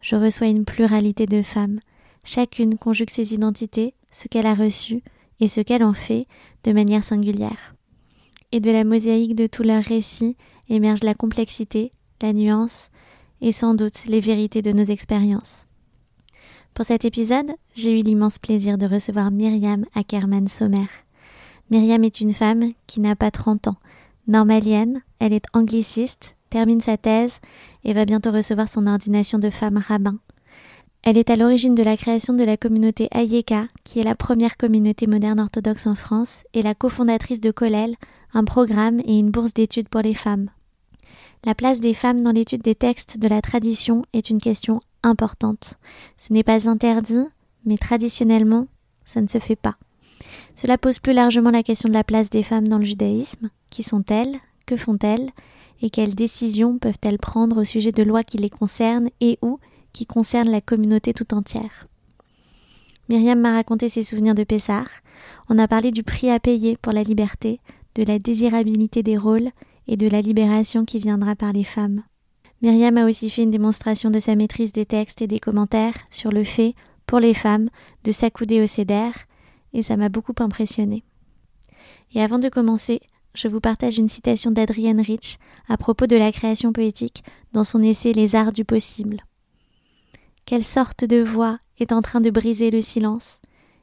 je reçois une pluralité de femmes. Chacune conjugue ses identités, ce qu'elle a reçu et ce qu'elle en fait de manière singulière. Et de la mosaïque de tous leurs récits émerge la complexité, la nuance et sans doute les vérités de nos expériences. Pour cet épisode, j'ai eu l'immense plaisir de recevoir Myriam Ackerman Sommer. Myriam est une femme qui n'a pas 30 ans. Normalienne, elle est angliciste, termine sa thèse et va bientôt recevoir son ordination de femme rabbin. Elle est à l'origine de la création de la communauté Ayeka, qui est la première communauté moderne orthodoxe en France, et la cofondatrice de Kollel, un programme et une bourse d'études pour les femmes. La place des femmes dans l'étude des textes de la tradition est une question importante. Ce n'est pas interdit, mais traditionnellement, ça ne se fait pas. Cela pose plus largement la question de la place des femmes dans le judaïsme. Qui sont-elles? Que font-elles? Et quelles décisions peuvent-elles prendre au sujet de lois qui les concernent et ou qui concernent la communauté tout entière? Myriam m'a raconté ses souvenirs de Pessar. On a parlé du prix à payer pour la liberté, de la désirabilité des rôles et de la libération qui viendra par les femmes. Myriam a aussi fait une démonstration de sa maîtrise des textes et des commentaires sur le fait, pour les femmes, de s'accouder au cédère, et ça m'a beaucoup impressionné. Et avant de commencer, je vous partage une citation d'Adrienne Rich à propos de la création poétique dans son essai Les arts du possible. Quelle sorte de voix est en train de briser le silence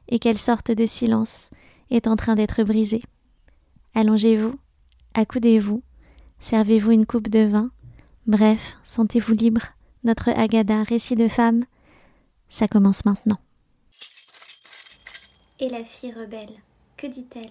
et quelle sorte de silence est en train d'être brisé? Allongez-vous, accoudez-vous, servez-vous une coupe de vin, bref, sentez-vous libre. Notre Agada, récit de femme, ça commence maintenant. Et la fille rebelle, que dit-elle?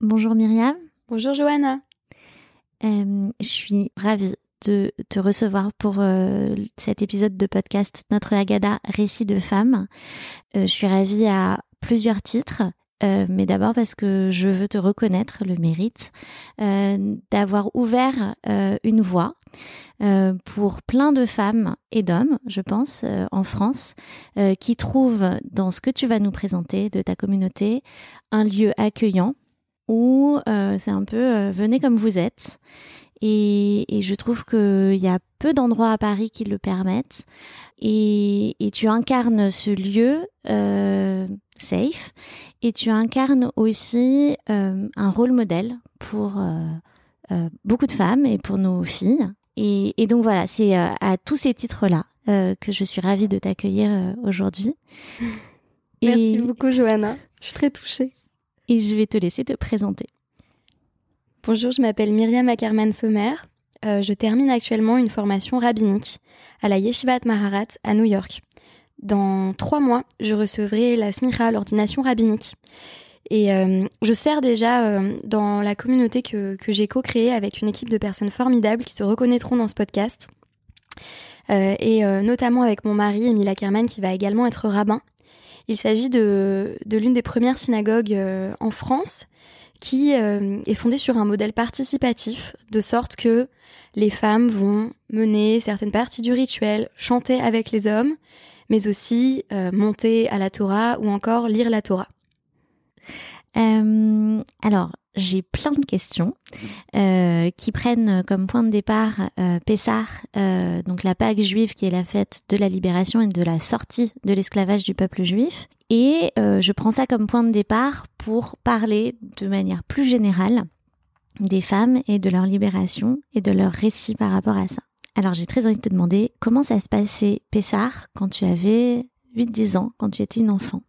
Bonjour Myriam. Bonjour Johanna. Euh, je suis ravie de te recevoir pour euh, cet épisode de podcast Notre Agada, récit de femmes. Euh, je suis ravie à plusieurs titres. mais d'abord parce que je veux te reconnaître le mérite d'avoir ouvert une voie pour plein de femmes et d'hommes, je pense, en France, qui trouvent dans ce que tu vas nous présenter de ta communauté un lieu accueillant, où euh, c'est un peu euh, venez comme vous êtes. Et, je trouve qu'il y a peu d'endroits à Paris qui le permettent. Et, tu incarnes ce lieu euh, safe. Et tu incarnes aussi un rôle modèle pour beaucoup de femmes et pour nos filles. Et, donc voilà, c'est à tous ces titres-là que je suis ravie de t'accueillir aujourd'hui. Merci beaucoup, Johanna. Je suis très touchée et je vais te laisser te présenter. Bonjour, je m'appelle Myriam Ackerman Sommer. Euh, je termine actuellement une formation rabbinique à la Yeshivat Maharat à New York. Dans trois mois, je recevrai la smicha, l'ordination rabbinique. Et euh, je sers déjà euh, dans la communauté que, que j'ai co-créée avec une équipe de personnes formidables qui se reconnaîtront dans ce podcast. et notamment avec mon mari, Emile Ackerman, qui va également être rabbin il s'agit de, l'une des premières synagogues euh, en France qui euh, est fondée sur un modèle participatif, de sorte que les femmes vont mener certaines parties du rituel, chanter avec les hommes, mais aussi monter à la Torah ou encore lire la Torah. alors, j'ai plein de questions euh, qui prennent comme point de départ euh, euh, donc la Pâque juive qui est la fête de la libération et de la sortie de l'esclavage du peuple juif. Et euh, je prends ça comme point de départ pour parler de manière plus générale des femmes et de leur libération et de leur récit par rapport à ça. Alors j'ai très envie de te demander comment ça se passait Pessah quand tu avais 8-10 ans, quand tu étais une enfant?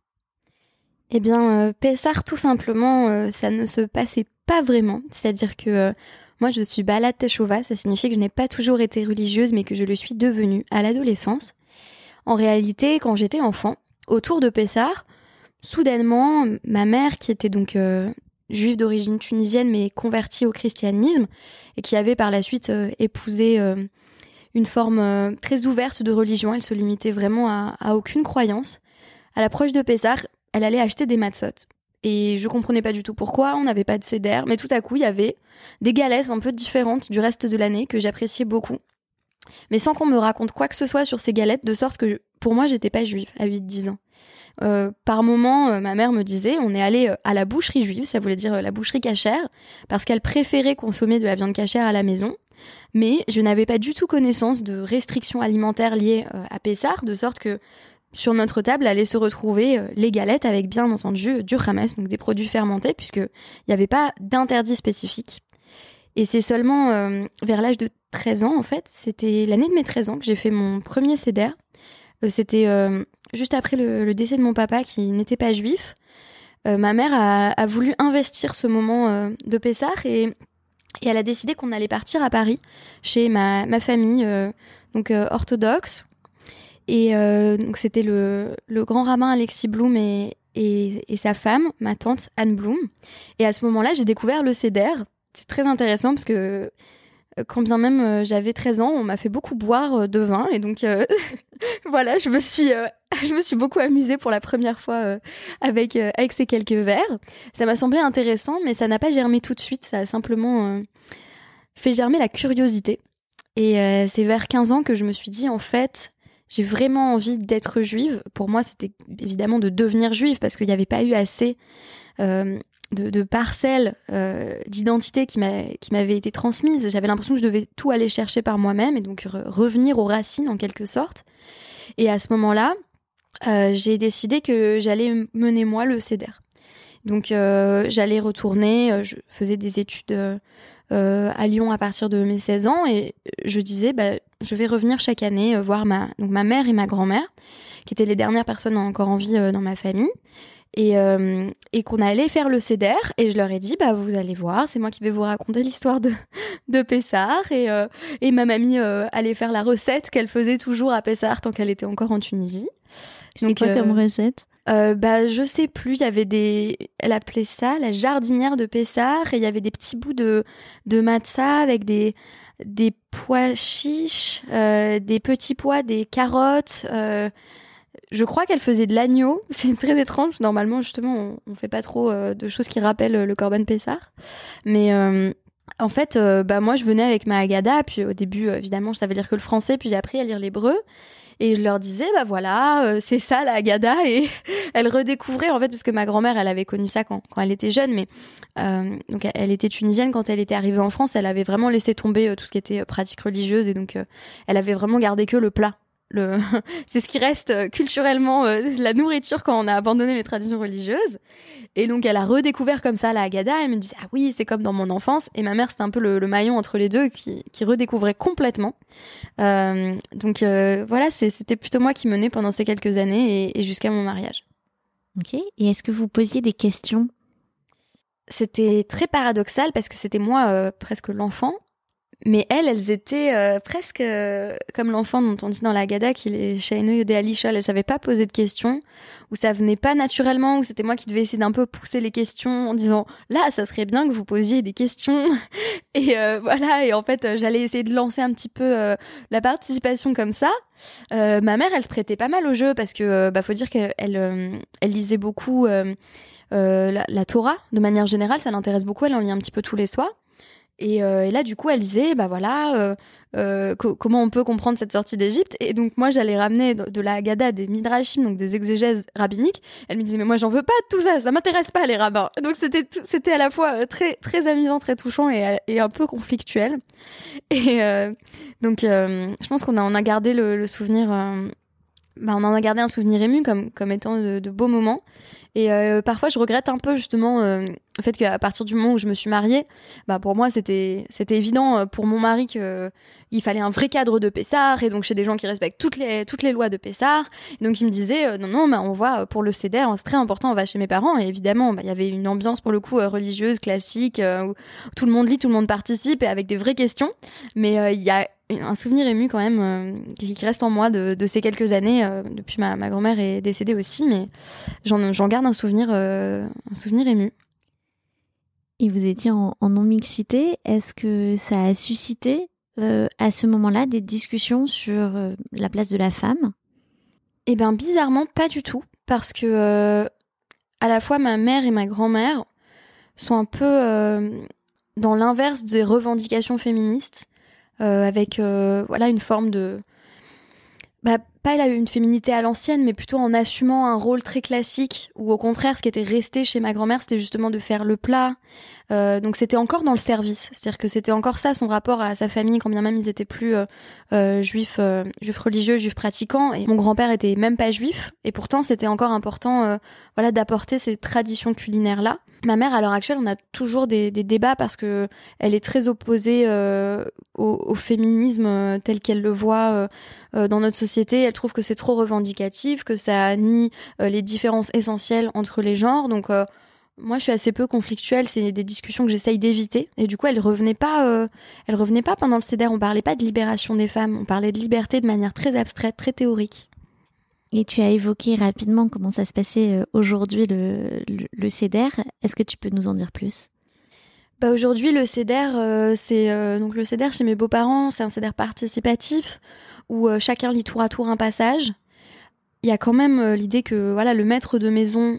Eh bien, euh, Pessar, tout simplement, euh, ça ne se passait pas vraiment. C'est-à-dire que euh, moi, je suis balade Teshova, ça signifie que je n'ai pas toujours été religieuse, mais que je le suis devenue à l'adolescence. En réalité, quand j'étais enfant, autour de Pessar, soudainement, ma mère, qui était donc juive d'origine tunisienne, mais convertie au christianisme, et qui avait par la suite épousé une forme très ouverte de religion, elle se limitait vraiment à, à aucune croyance. À l'approche de Pessar, elle allait acheter des matzot. Et je comprenais pas du tout pourquoi, on n'avait pas de céder, mais tout à coup, il y avait des galettes un peu différentes du reste de l'année que j'appréciais beaucoup. Mais sans qu'on me raconte quoi que ce soit sur ces galettes, de sorte que pour moi, j'étais pas juive à 8-10 ans. Euh, par moment, euh, ma mère me disait, on est allé euh, à la boucherie juive, ça voulait dire la boucherie cachère, parce qu'elle préférait consommer de la viande cachère à la maison. Mais je n'avais pas du tout connaissance de restrictions alimentaires liées à Pessar, de sorte que sur notre table allaient se retrouver euh, les galettes avec bien entendu du hamas, donc des produits fermentés, puisqu'il n'y avait pas d'interdit spécifique. Et c'est seulement euh, vers l'âge de 13 ans, en fait, c'était l'année de mes 13 ans que j'ai fait mon premier. Euh, c'était juste après le, décès de mon papa qui n'était pas juif. ma mère a, voulu investir ce moment de Pessah et, et, elle a décidé qu'on allait partir à Paris chez ma, ma famille donc orthodoxe et euh, donc c'était le, grand rabbin Alexis Bloom et, sa femme, ma tante Anne Bloom. Et à ce moment-là, j'ai découvert le CEDER. C'est très intéressant parce que euh, quand bien même euh, j'avais 13 ans, on m'a fait beaucoup boire de vin et donc voilà, je me suis je me suis beaucoup amusée pour la première fois avec avec ces quelques verres. Ça m'a semblé intéressant, mais ça n'a pas germé tout de suite. Ça a simplement fait germer la curiosité. Et c'est vers 15 ans que je me suis dit en fait, j'ai vraiment envie d'être juive. Pour moi, c'était évidemment de devenir juive parce qu'il n'y avait pas eu assez euh, de, parcelles euh, d'identité qui m'avaient été transmises. J'avais l'impression que je devais tout aller chercher par moi-même et donc revenir aux racines en quelque sorte. Et à ce moment-là, euh, j'ai décidé que j'allais mener moi le CEDER. Donc j'allais retourner, je faisais des études à Lyon à partir de mes 16 ans et je disais bah, je vais revenir chaque année euh, voir ma donc ma mère et ma grand-mère qui étaient les dernières personnes encore en vie euh, dans ma famille et, et qu'on allait faire le CEDER et je leur ai dit bah vous allez voir c'est moi qui vais vous raconter l'histoire de de Pessar et et ma mamie allait faire la recette qu'elle faisait toujours à Pessar tant qu'elle était encore en Tunisie. C'est quoi comme recette? euh, bah, je sais plus, il y avait des. Elle appelait ça la jardinière de Pessar et il y avait des petits bouts de, de matzah avec des, des pois chiches, euh, des petits pois, des carottes. Euh, je crois qu'elle faisait de l'agneau. C'est très étrange. Normalement, justement, on, on fait pas trop euh, de choses qui rappellent le Corban Pessar. Mais en fait, bah moi, je venais avec ma Agada. Puis au début, évidemment, je savais lire que le français. Puis j'ai appris à lire l'hébreu. Et je leur disais, bah voilà, euh, c'est ça la Agada. Et elle redécouvrait, en fait, parce que ma grand-mère, elle avait connu ça quand, quand elle était jeune, mais euh, donc elle était tunisienne. Quand elle était arrivée en France, elle avait vraiment laissé tomber euh, tout ce qui était pratique religieuse. Et donc, elle avait vraiment gardé que le plat le... c'est ce qui reste euh, culturellement euh, la nourriture quand on a abandonné les traditions religieuses. Et donc elle a redécouvert comme ça la Haggadah. Elle me disait ah oui c'est comme dans mon enfance. Et ma mère c'était un peu le, maillon entre les deux qui, qui redécouvrait complètement. Euh, donc euh, voilà c'était plutôt moi qui menais pendant ces quelques années et, et jusqu'à mon mariage. Ok. Et est-ce que vous posiez des questions? C'était très paradoxal parce que c'était moi presque l'enfant mais elles, elles étaient euh, presque euh, comme l'enfant dont on dit dans la Gada qu'il est Shainu de Alisha. Elles savaient pas poser de questions, ou ça venait pas naturellement, ou c'était moi qui devais essayer d'un peu pousser les questions en disant là, ça serait bien que vous posiez des questions. et euh, voilà, et en fait, j'allais essayer de lancer un petit peu la participation comme ça. ma mère, elle se prêtait pas mal au jeu parce que bah faut dire qu'elle elle lisait beaucoup la, la Torah de manière générale, ça l'intéresse beaucoup. Elle en lit un petit peu tous les soirs. Et, là, du coup, elle disait, bah voilà, comment on peut comprendre cette sortie d'Égypte? Et donc, moi, j'allais ramener de, la Haggadah des midrashim, donc des exégèses rabbiniques. Elle me disait, mais moi, j'en veux pas de tout ça, ça m'intéresse pas, les rabbins. Donc, c'était à la fois très, très amusant, très touchant et, un peu conflictuel. Et donc, je pense qu'on a, on a gardé le, le souvenir bah, on en a gardé un souvenir ému comme, comme étant de, beaux moments. Et euh, parfois, je regrette un peu justement euh, le fait qu'à partir du moment où je me suis mariée, bah, pour moi, c'était c'était évident euh, pour mon mari que il fallait un vrai cadre de Pessard et donc chez des gens qui respectent toutes les toutes les lois de Pessard. donc il me disait non non, bah, on voit pour le CEDER, c'est très important, on va chez mes parents. Et évidemment, bah, il y avait une ambiance pour le coup religieuse classique où tout le monde lit, tout le monde participe et avec des vraies questions. Mais il y a un souvenir ému quand même euh, qui reste en moi de, ces quelques années. Euh, depuis ma, grand-mère est décédée aussi, mais j'en garde un souvenir, euh, un souvenir ému. Et vous étiez en, non-mixité. Est-ce que ça a suscité à ce moment-là des discussions sur la place de la femme? Eh bien, bizarrement, pas du tout. Parce que à la fois ma mère et ma grand-mère sont un peu dans l'inverse des revendications féministes. Euh, avec euh, voilà une forme de bah, pas une féminité à l'ancienne, mais plutôt en assumant un rôle très classique, ou au contraire, ce qui était resté chez ma grand-mère, c'était justement de faire le plat. Euh, donc c'était encore dans le service, c'est-à-dire que c'était encore ça son rapport à sa famille, quand bien même ils étaient plus juifs, juifs religieux, juifs pratiquants. Et mon grand-père était même pas juif, et pourtant c'était encore important, voilà, d'apporter ces traditions culinaires là. Ma mère, à l'heure actuelle, on a toujours des, débats parce que elle est très opposée euh, au, féminisme euh, tel qu'elle le voit euh, dans notre société. Elle trouve que c'est trop revendicatif, que ça nie les différences essentielles entre les genres. Donc, moi, je suis assez peu conflictuelle. C'est des discussions que j'essaye d'éviter. Et du coup, elle revenait pas. elle revenait pas pendant le CEDER. On parlait pas de libération des femmes. On parlait de liberté de manière très abstraite, très théorique. Et tu as évoqué rapidement comment ça se passait euh, aujourd'hui le, le, CEDER. Est-ce que tu peux nous en dire plus? Bah aujourd'hui le CEDER euh, c'est euh, donc le CEDER chez mes beaux-parents, c'est un CEDER participatif où chacun lit tour à tour un passage. Il y a quand même l'idée que voilà le maître de maison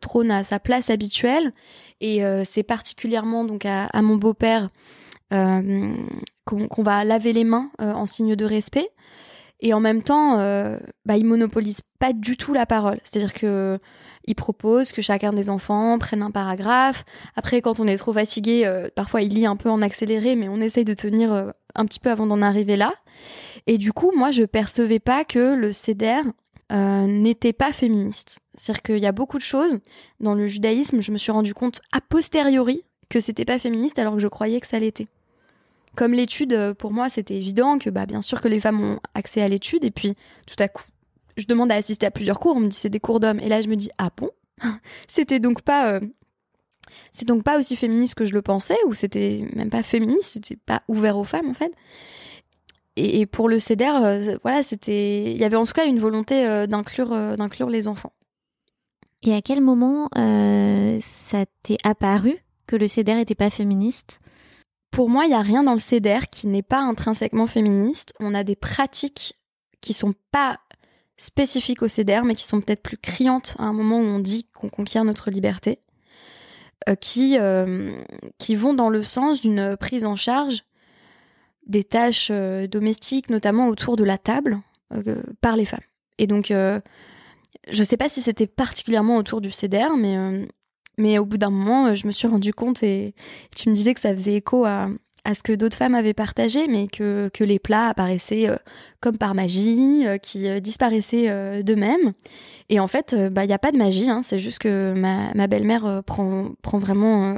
trône à sa place habituelle et c'est particulièrement donc à, mon beau-père qu'on va laver les mains en signe de respect. Et en même temps, euh, bah, il monopolise pas du tout la parole. C'est-à-dire que il propose que chacun des enfants prenne un paragraphe. Après, quand on est trop fatigué, euh, parfois il lit un peu en accéléré, mais on essaye de tenir euh, un petit peu avant d'en arriver là. Et du coup, moi, je percevais pas que le CEDER euh, n'était pas féministe. C'est-à-dire qu'il y a beaucoup de choses dans le judaïsme, je me suis rendu compte a posteriori que c'était pas féministe alors que je croyais que ça l'était comme l'étude, euh, pour moi, c'était évident que, bah, bien sûr que les femmes ont accès à l'étude. Et puis, tout à coup, je demande à assister à plusieurs cours. On me dit c'est des cours d'hommes. Et là, je me dis ah bon? C'était donc pas. Euh, c'est donc pas aussi féministe que je le pensais, ou c'était même pas féministe, c'était pas ouvert aux femmes en fait. Et, pour le CEDER, euh, voilà, c'était, il y avait en tout cas une volonté d'inclure, d'inclure les enfants. Et à quel moment ça t'est apparu que le CEDER n'était pas féministe? Pour moi, il n'y a rien dans le CEDER qui n'est pas intrinsèquement féministe. On a des pratiques qui sont pas spécifiques au CEDER, mais qui sont peut-être plus criantes à un moment où on dit qu'on conquiert notre liberté, euh, qui, euh, qui vont dans le sens d'une prise en charge des tâches euh, domestiques, notamment autour de la table, par les femmes. Et donc, je ne sais pas si c'était particulièrement autour du CEDER, mais mais au bout d'un moment, euh, je me suis rendu compte et tu me disais que ça faisait écho à, ce que d'autres femmes avaient partagé, mais que, que les plats apparaissaient euh, comme par magie, euh, qui disparaissaient d'eux-mêmes. Et en fait, bah, il n'y a pas de magie, hein, c'est juste que ma, ma belle-mère prend, prend vraiment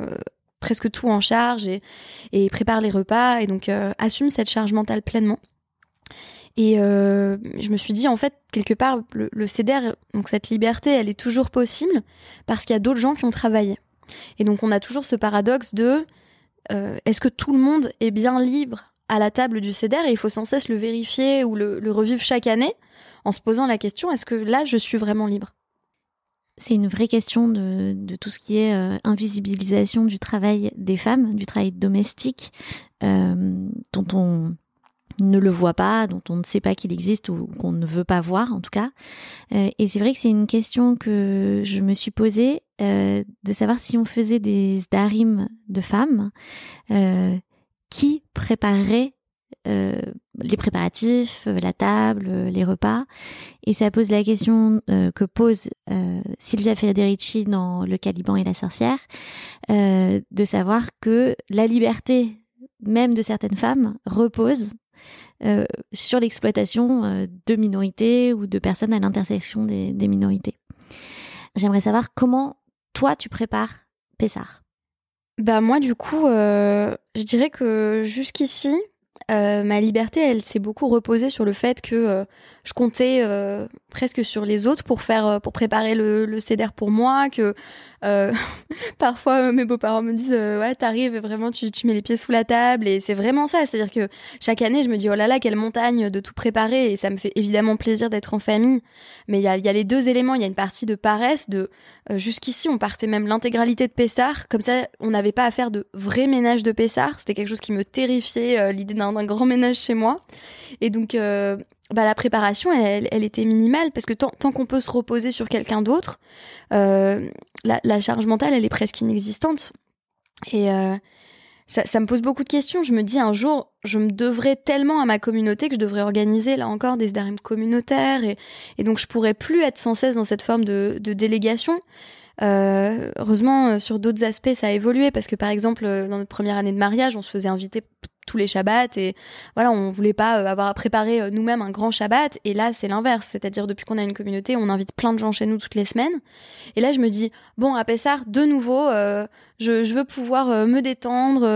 presque tout en charge et, prépare les repas et donc assume cette charge mentale pleinement. Et euh, je me suis dit, en fait, quelque part, le, le CEDER, donc cette liberté, elle est toujours possible parce qu'il y a d'autres gens qui ont travaillé. Et donc, on a toujours ce paradoxe de euh, est-ce que tout le monde est bien libre à la table du CEDER et il faut sans cesse le vérifier ou le, revivre chaque année en se posant la question est-ce que là, je suis vraiment libre? C'est une vraie question de, tout ce qui est euh, invisibilisation du travail des femmes, du travail domestique, dont on ne le voit pas, dont on ne sait pas qu'il existe ou qu'on ne veut pas voir en tout cas. Euh, et c'est vrai que c'est une question que je me suis posée euh, de savoir si on faisait des darim de femmes, euh, qui préparerait les préparatifs, la table, les repas. Et ça pose la question que pose Sylvia Federici dans Le Caliban et la sorcière, de savoir que la liberté même de certaines femmes repose euh, sur l'exploitation euh, de minorités ou de personnes à l'intersection des, minorités. J'aimerais savoir comment toi tu prépares Pessar. Bah moi du coup, euh, je dirais que jusqu'ici, ma liberté, elle s'est beaucoup reposée sur le fait que je comptais presque sur les autres pour faire, pour préparer le, le CEDER pour moi, que euh, parfois, euh, mes beaux-parents me disent euh, Ouais, t'arrives vraiment, tu, tu mets les pieds sous la table. Et c'est vraiment ça. C'est-à-dire que chaque année, je me dis Oh là là, quelle montagne de tout préparer. Et ça me fait évidemment plaisir d'être en famille. Mais il y a, y a, les deux éléments. Il y a une partie de paresse, de jusqu'ici, on partait même l'intégralité de Pessard. Comme ça, on n'avait pas à faire de vrai ménage de Pessard. C'était quelque chose qui me terrifiait, l'idée d'un grand ménage chez moi. Et donc, bah, la préparation, elle, était minimale parce que tant, qu'on peut se reposer sur quelqu'un d'autre, euh, la, charge mentale, elle est presque inexistante. Et euh, ça, me pose beaucoup de questions. Je me dis un jour, je me devrais tellement à ma communauté que je devrais organiser là encore des SDRM communautaires et, donc je pourrais plus être sans cesse dans cette forme de, délégation. Euh, heureusement, sur d'autres aspects, ça a évolué parce que par exemple, dans notre première année de mariage, on se faisait inviter tous les Shabbats et voilà, on voulait pas euh, avoir à préparer euh, nous-mêmes un grand Shabbat. Et là c'est l'inverse, c'est-à-dire depuis qu'on a une communauté, on invite plein de gens chez nous toutes les semaines. Et là je me dis bon à Pessar de nouveau euh, je, veux pouvoir me détendre,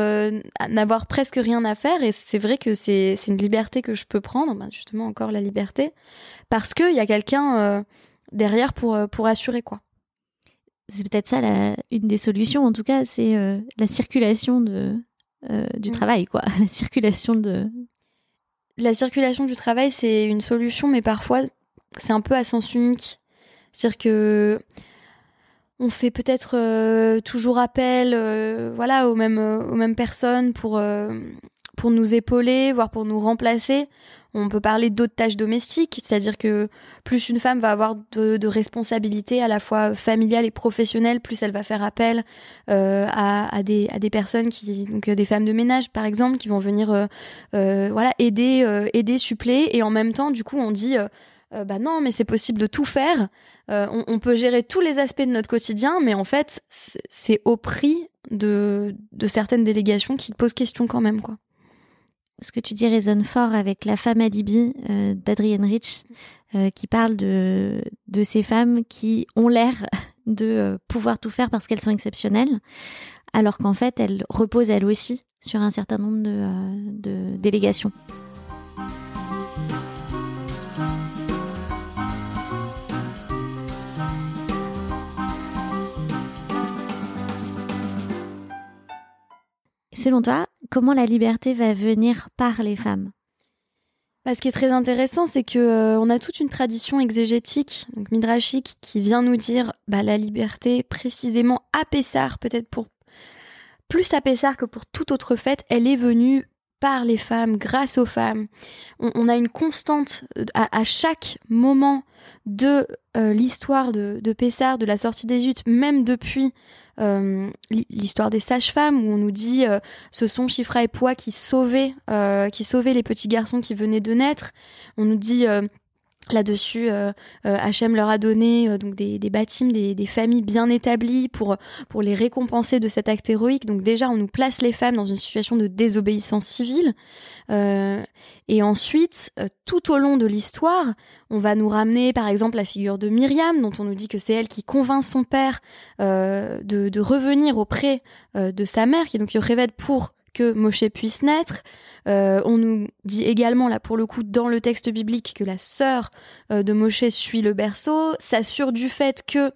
n'avoir presque rien à faire. Et c'est vrai que c'est une liberté que je peux prendre, ben justement encore la liberté. Parce qu'il y a quelqu'un derrière pour pour assurer quoi. C'est peut-être ça une des solutions en tout cas c'est la circulation de euh, du mm. travail, quoi. La circulation de. La circulation du travail, c'est une solution, mais parfois, c'est un peu à sens unique. C'est-à-dire que on fait peut-être euh, toujours appel, euh, voilà, aux mêmes, aux mêmes personnes pour pour nous épauler, voire pour nous remplacer. On peut parler d'autres tâches domestiques, c'est-à-dire que plus une femme va avoir de, responsabilités à la fois familiales et professionnelles, plus elle va faire appel euh, à, des, personnes qui, donc euh, des femmes de ménage par exemple, qui vont venir euh, aider, aider, suppléer, et en même temps, du coup, on dit bah non, mais c'est possible de tout faire. On, on, peut gérer tous les aspects de notre quotidien, mais en fait, c'est au prix de, de certaines délégations qui posent question quand même, quoi ce que tu dis résonne fort avec La femme alibi euh, d'Adrienne Rich, euh, qui parle de, ces femmes qui ont l'air de euh, pouvoir tout faire parce qu'elles sont exceptionnelles, alors qu'en fait, elles reposent elles aussi sur un certain nombre de délégations. Selon toi, comment la liberté va venir par les femmes? Bah, ce qui est très intéressant, c'est que euh, a toute une tradition exégétique, donc midrashique, qui vient nous dire bah, la liberté, précisément à Pessar, peut-être pour plus à Pessar que pour toute autre fête, elle est venue par les femmes, grâce aux femmes. On, a une constante euh, à, chaque moment de euh, l'histoire de, de Pessar, de la sortie d'Égypte, même depuis euh, l'histoire des sages-femmes où on nous dit euh, ce sont Chifra et Poids qui sauvaient, euh, qui sauvaient les petits garçons qui venaient de naître. On nous dit Là-dessus, euh, Hachem leur a donné donc des, bâtiments, des, familles bien établies pour, les récompenser de cet acte héroïque. Donc déjà, on nous place les femmes dans une situation de désobéissance civile. Euh, et ensuite, euh, tout au long de l'histoire, on va nous ramener par exemple la figure de Myriam, dont on nous dit que c'est elle qui convainc son père euh, de, revenir auprès euh, de sa mère, qui est donc Yocheved pour que Moshe puisse naître. Euh, on nous dit également, là pour le coup, dans le texte biblique, que la sœur euh, de Moshe suit le berceau, s'assure du fait que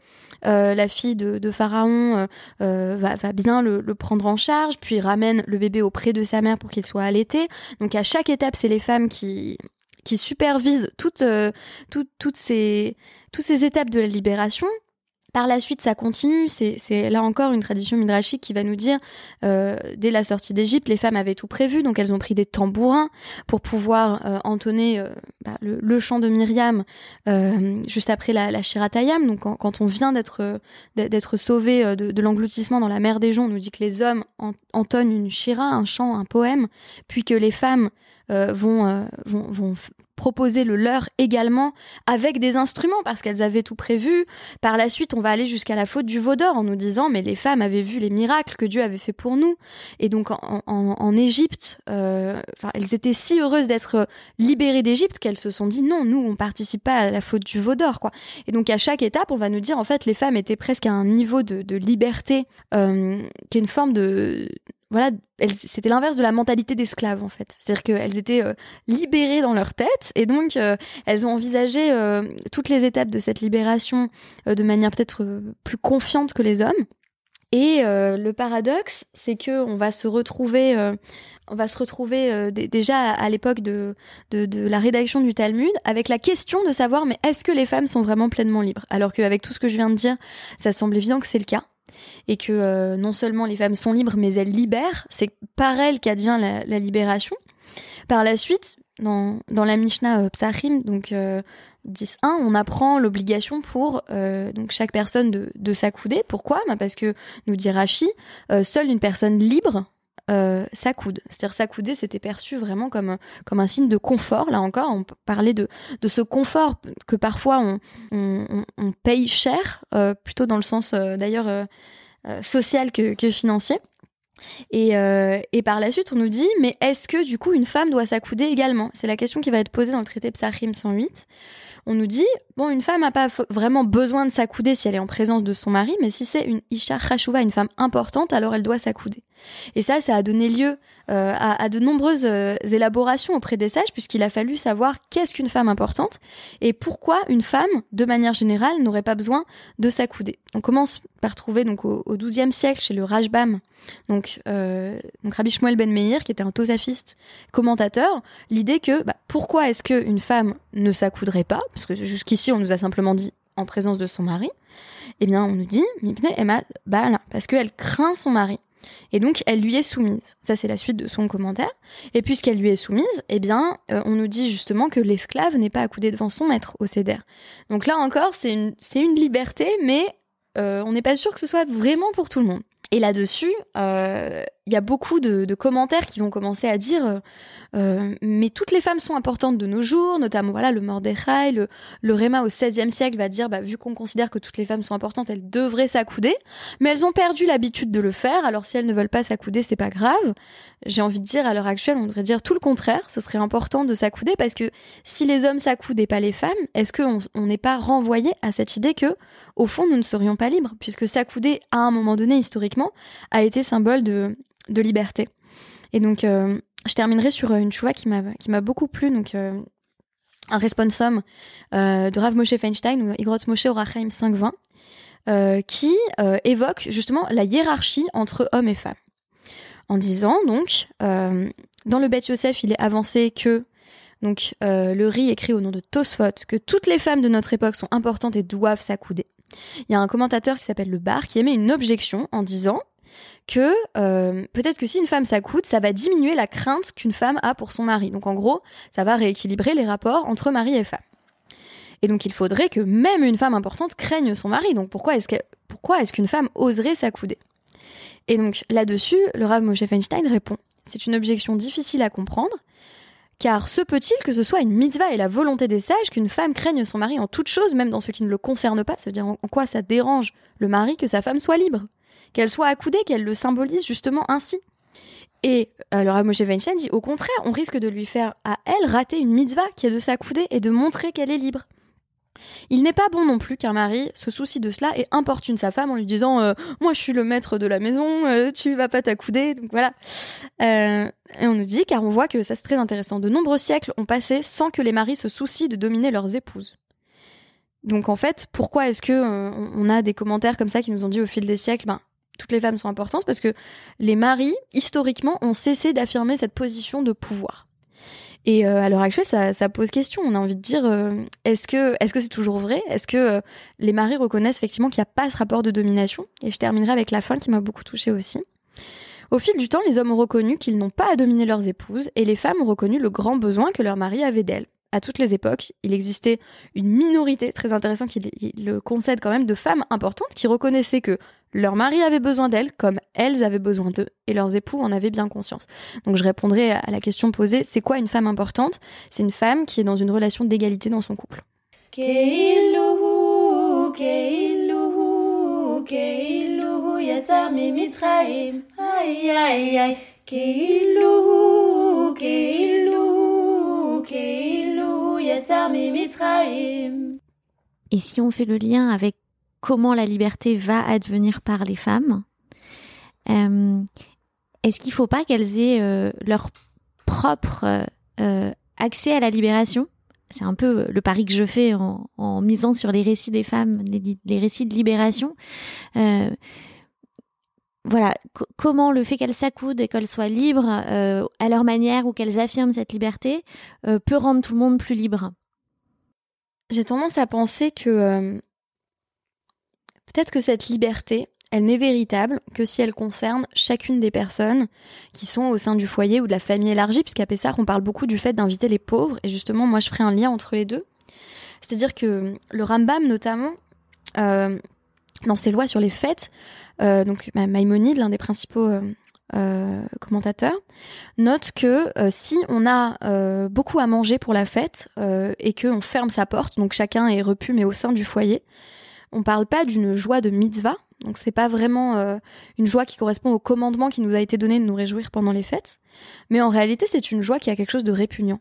euh, la fille de, Pharaon va, bien le, prendre en charge, puis ramène le bébé auprès de sa mère pour qu'il soit allaité. Donc à chaque étape, c'est les femmes qui supervisent toutes, toutes ces étapes de la libération Par la suite, ça continue. C'est là encore une tradition midrashique qui va nous dire, euh, dès la sortie d'Égypte, les femmes avaient tout prévu, donc elles ont pris des tambourins pour pouvoir euh, entonner euh, bah, le, chant de Myriam juste après la, la Shiratayam. Donc quand, on vient d'être d'être sauvé de, l'engloutissement dans la mer des joncs, on nous dit que les hommes entonnent une shira, un chant, un poème, puis que les femmes vont, vont, vont proposer le leur également avec des instruments parce qu'elles avaient tout prévu. Par la suite, on va aller jusqu'à la faute du veau d'or en nous disant mais les femmes avaient vu les miracles que Dieu avait fait pour nous. Et donc en, Égypte, euh, elles étaient si heureuses d'être libérées d'Égypte qu'elles se sont dit non, nous on participe pas à la faute du veau d'or quoi. Et donc à chaque étape, on va nous dire en fait les femmes étaient presque à un niveau de, liberté euh, qui est une forme de voilà, c'était l'inverse de la mentalité d'esclave en fait. C'est-à-dire qu'elles étaient euh, libérées dans leur tête et donc euh, elles ont envisagé euh, toutes les étapes de cette libération de manière peut-être plus confiante que les hommes. Et le paradoxe, c'est que on va se retrouver, on va se retrouver déjà à, l'époque de, de, de, la rédaction du Talmud avec la question de savoir mais est-ce que les femmes sont vraiment pleinement libres? Alors qu'avec tout ce que je viens de dire, ça semble évident que c'est le cas et que euh, non seulement les femmes sont libres, mais elles libèrent. C'est par elles qu'advient la, libération. Par la suite, dans, dans la Mishnah euh, Psachim, donc 10.1, euh, on apprend l'obligation pour donc chaque personne de, de s'accouder. Pourquoi? Bah Parce que, nous dit Rashi, seule une personne libre euh, s'accoude. C'est-à-dire s'accouder, c'était perçu vraiment comme, comme un signe de confort. Là encore, on parlait de, de ce confort que parfois on, on, paye cher, euh, plutôt dans le sens euh, d'ailleurs euh, social que, que financier. Et, et, par la suite, on nous dit, mais est-ce que du coup une femme doit s'accouder également? C'est la question qui va être posée dans le traité Psachim 108 on nous dit bon, une femme n'a pas vraiment besoin de s'accouder si elle est en présence de son mari, mais si c'est une isha chachouva, une femme importante, alors elle doit s'accouder. Et ça, ça a donné lieu euh, à, de nombreuses euh, élaborations auprès des sages, puisqu'il a fallu savoir qu'est-ce qu'une femme importante et pourquoi une femme, de manière générale, n'aurait pas besoin de s'accouder. On commence par trouver donc au, XIIe siècle chez le Rajbam, donc, euh, Rabbi Shmuel Ben Meir, qui était un tosafiste commentateur, l'idée que bah, pourquoi est-ce qu'une femme ne s'accoudrait pas, parce que jusqu'ici on nous a simplement dit en présence de son mari, eh bien on nous dit Emma parce qu'elle craint son mari. Et donc, elle lui est soumise. Ça, c'est la suite de son commentaire. Et puisqu'elle lui est soumise, eh bien, euh, on nous dit justement que l'esclave n'est pas accoudé devant son maître au CEDER. Donc là encore, c'est une, c'est une liberté, mais euh, on n'est pas sûr que ce soit vraiment pour tout le monde. Et là-dessus, euh, il y a beaucoup de, commentaires qui vont commencer à dire euh, mais toutes les femmes sont importantes de nos jours, notamment voilà le Mordechai, le, le Réma au XVIe siècle va dire bah, vu qu'on considère que toutes les femmes sont importantes, elles devraient s'accouder, mais elles ont perdu l'habitude de le faire. Alors si elles ne veulent pas s'accouder, c'est pas grave. J'ai envie de dire à l'heure actuelle, on devrait dire tout le contraire. Ce serait important de s'accouder parce que si les hommes s'accoudent et pas les femmes, est-ce qu'on n'est pas renvoyé à cette idée que au fond nous ne serions pas libres? Puisque s'accouder à un moment donné historiquement a été symbole de liberté. Et donc, euh, je terminerai sur euh, une chouva qui m'a beaucoup plu. Donc, euh, un responsum de Rav Moshe Feinstein, ou Igrot Moshe Orachaim 520, qui évoque justement la hiérarchie entre hommes et femmes. En disant donc, dans le Bet Yosef, il est avancé que donc le riz écrit au nom de Tosfot que toutes les femmes de notre époque sont importantes et doivent s'accouder. Il y a un commentateur qui s'appelle Le Bar qui émet une objection en disant que euh, peut-être que si une femme s'accoude, ça va diminuer la crainte qu'une femme a pour son mari. Donc en gros, ça va rééquilibrer les rapports entre mari et femme. Et donc il faudrait que même une femme importante craigne son mari. Donc pourquoi est-ce pourquoi est-ce qu'une femme oserait s'accouder? Et donc là-dessus, le Rav Moshe Feinstein répond c'est une objection difficile à comprendre. Car se peut-il que ce soit une mitzvah et la volonté des sages qu'une femme craigne son mari en toute chose, même dans ce qui ne le concerne pas? Ça veut dire en quoi ça dérange le mari que sa femme soit libre? Qu'elle soit accoudée, qu'elle le symbolise justement ainsi? Et alors euh, Moshe Weinstein dit au contraire, on risque de lui faire à elle rater une mitzvah qui est de s'accouder et de montrer qu'elle est libre. Il n'est pas bon non plus qu'un mari se soucie de cela et importune sa femme en lui disant euh, moi je suis le maître de la maison, euh, tu vas pas t'accouder, donc voilà. et on nous dit car on voit que ça c'est très intéressant. De nombreux siècles ont passé sans que les maris se soucient de dominer leurs épouses. Donc en fait, pourquoi est-ce que on a des commentaires comme ça qui nous ont dit au fil des siècles, ben toutes les femmes sont importantes? Parce que les maris, historiquement, ont cessé d'affirmer cette position de pouvoir. Et à l'heure actuelle, ça, pose question. On a envie de dire, est-ce que est-ce que c'est toujours vrai? Est-ce que les maris reconnaissent effectivement qu'il n'y a pas ce rapport de domination? Et je terminerai avec la fin qui m'a beaucoup touchée aussi. Au fil du temps, les hommes ont reconnu qu'ils n'ont pas à dominer leurs épouses et les femmes ont reconnu le grand besoin que leur mari avait d'elles à toutes les époques, il existait une minorité, très intéressant qu'il le concède quand même, de femmes importantes qui reconnaissaient que leur mari avait besoin d'elles comme elles avaient besoin d'eux, et leurs époux en avaient bien conscience. Donc je répondrai à la question posée, c'est quoi une femme importante? C'est une femme qui est dans une relation d'égalité dans son couple. Et si on fait le lien avec comment la liberté va advenir par les femmes, euh, est-ce qu'il ne faut pas qu'elles aient euh, leur propre euh, accès à la libération? C'est un peu le pari que je fais en, misant sur les récits des femmes, les, récits de libération voilà, comment le fait qu'elles s'accoudent et qu'elles soient libres à leur manière ou qu'elles affirment cette liberté peut rendre tout le monde plus libre j'ai tendance à penser que euh, peut-être que cette liberté, elle n'est véritable que si elle concerne chacune des personnes qui sont au sein du foyer ou de la famille élargie, puisqu'à Pessar, on parle beaucoup du fait d'inviter les pauvres, et justement, moi, je ferai un lien entre les deux. C'est-à-dire que le Rambam, notamment, euh, dans ses lois sur les fêtes, euh, Maïmonide, l'un des principaux euh, commentateur, note que euh, si on a euh, beaucoup à manger pour la fête et qu'on ferme sa porte, donc chacun est repu mais au sein du foyer, on parle pas d'une joie de mitzvah, donc c'est pas vraiment une joie qui correspond au commandement qui nous a été donné de nous réjouir pendant les fêtes, mais en réalité c'est une joie qui a quelque chose de répugnant.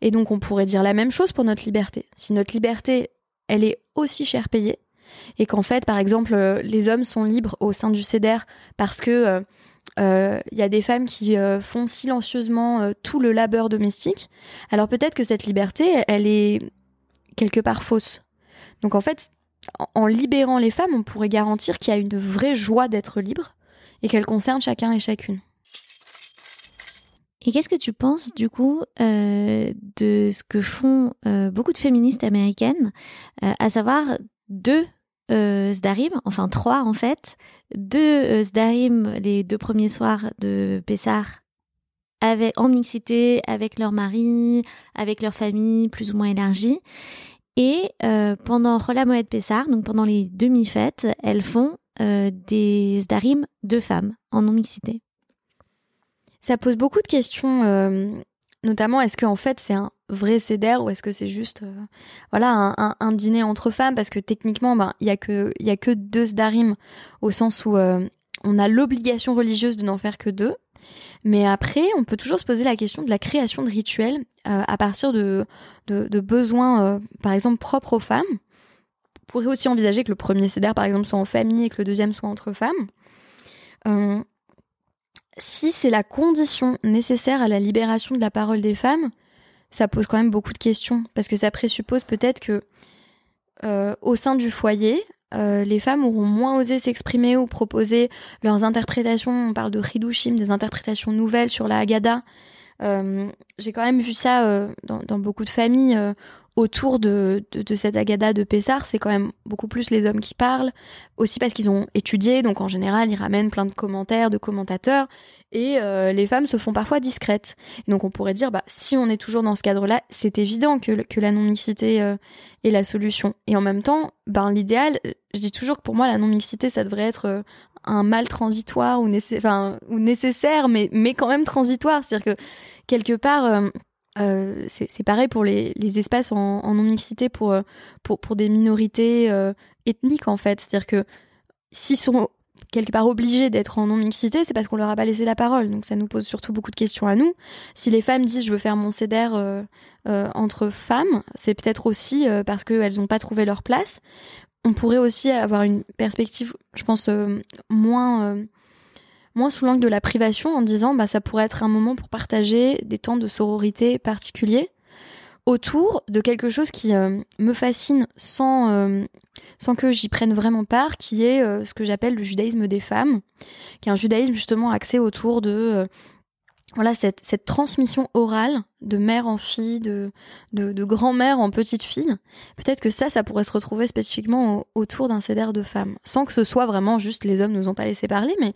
Et donc on pourrait dire la même chose pour notre liberté. Si notre liberté, elle est aussi cher payée, et qu'en fait, par exemple, les hommes sont libres au sein du CEDER parce que il euh, y a des femmes qui euh, font silencieusement euh, tout le labeur domestique. Alors peut-être que cette liberté, elle est quelque part fausse. Donc en fait, en libérant les femmes, on pourrait garantir qu'il y a une vraie joie d'être libre et qu'elle concerne chacun et chacune. Et qu'est-ce que tu penses du coup de ce que font beaucoup de féministes américaines, à savoir deux euh, Zdarim, enfin trois en fait, deux euh, Zdarim les deux premiers soirs de Pessar avec, en mixité avec leur mari, avec leur famille plus ou moins élargie. Et euh, pendant Rola Moed Pessar, donc pendant les demi-fêtes, elles font des Zdarim de femmes en non-mixité. Ça pose beaucoup de questions Notamment, est-ce qu'en fait c'est un vrai CEDER ou est-ce que c'est juste euh, voilà un, dîner entre femmes? Parce que techniquement, ben, il y a que deux sdarim au sens où euh, on a l'obligation religieuse de n'en faire que deux. Mais après, on peut toujours se poser la question de la création de rituels euh, à partir de, besoins, par exemple, propres aux femmes. On pourrait aussi envisager que le premier CEDER, par exemple, soit en famille et que le deuxième soit entre femmes si c'est la condition nécessaire à la libération de la parole des femmes, ça pose quand même beaucoup de questions. Parce que ça présuppose peut-être que euh, au sein du foyer, euh, les femmes auront moins osé s'exprimer ou proposer leurs interprétations. On parle de Hidushim, des interprétations nouvelles sur la Haggadah. Euh, j'ai quand même vu ça dans, beaucoup de familles autour de, cette Agada de Pessar, c'est quand même beaucoup plus les hommes qui parlent, aussi parce qu'ils ont étudié, donc en général ils ramènent plein de commentaires, de commentateurs, et euh, les femmes se font parfois discrètes. Donc on pourrait dire, bah, si on est toujours dans ce cadre-là, c'est évident que, que la non-mixité euh, est la solution. Et en même temps, ben, l'idéal, je dis toujours que pour moi la non-mixité, ça devrait être euh, un mal transitoire ou, nécessaire, mais, mais quand même transitoire. C'est-à-dire que quelque part euh, c'est pareil pour les, espaces en, non-mixité pour, euh, pour, pour, des minorités euh, ethniques, en fait. C'est-à-dire que s'ils sont quelque part obligés d'être en non-mixité, c'est parce qu'on leur a pas laissé la parole. Donc ça nous pose surtout beaucoup de questions à nous. Si les femmes disent je veux faire mon CEDER entre femmes, c'est peut-être aussi parce qu'elles n'ont pas trouvé leur place. On pourrait aussi avoir une perspective, je pense, moins moins sous l'angle de la privation en disant bah ça pourrait être un moment pour partager des temps de sororité particuliers autour de quelque chose qui euh, me fascine sans euh, sans que j'y prenne vraiment part qui est euh, ce que j'appelle le judaïsme des femmes qui est un judaïsme justement axé autour de voilà cette, transmission orale de mère en fille, de, grand-mère en petite fille, peut-être que ça, ça pourrait se retrouver spécifiquement autour d'un CDR de femmes, sans que ce soit vraiment juste les hommes nous ont pas laissé parler, mais,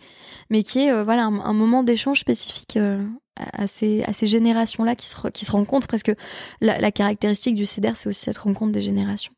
mais qui est euh, voilà un, moment d'échange spécifique euh, à ces, générations-là qui se, rencontrent, parce que la, la caractéristique du CDR, c'est aussi cette rencontre des générations.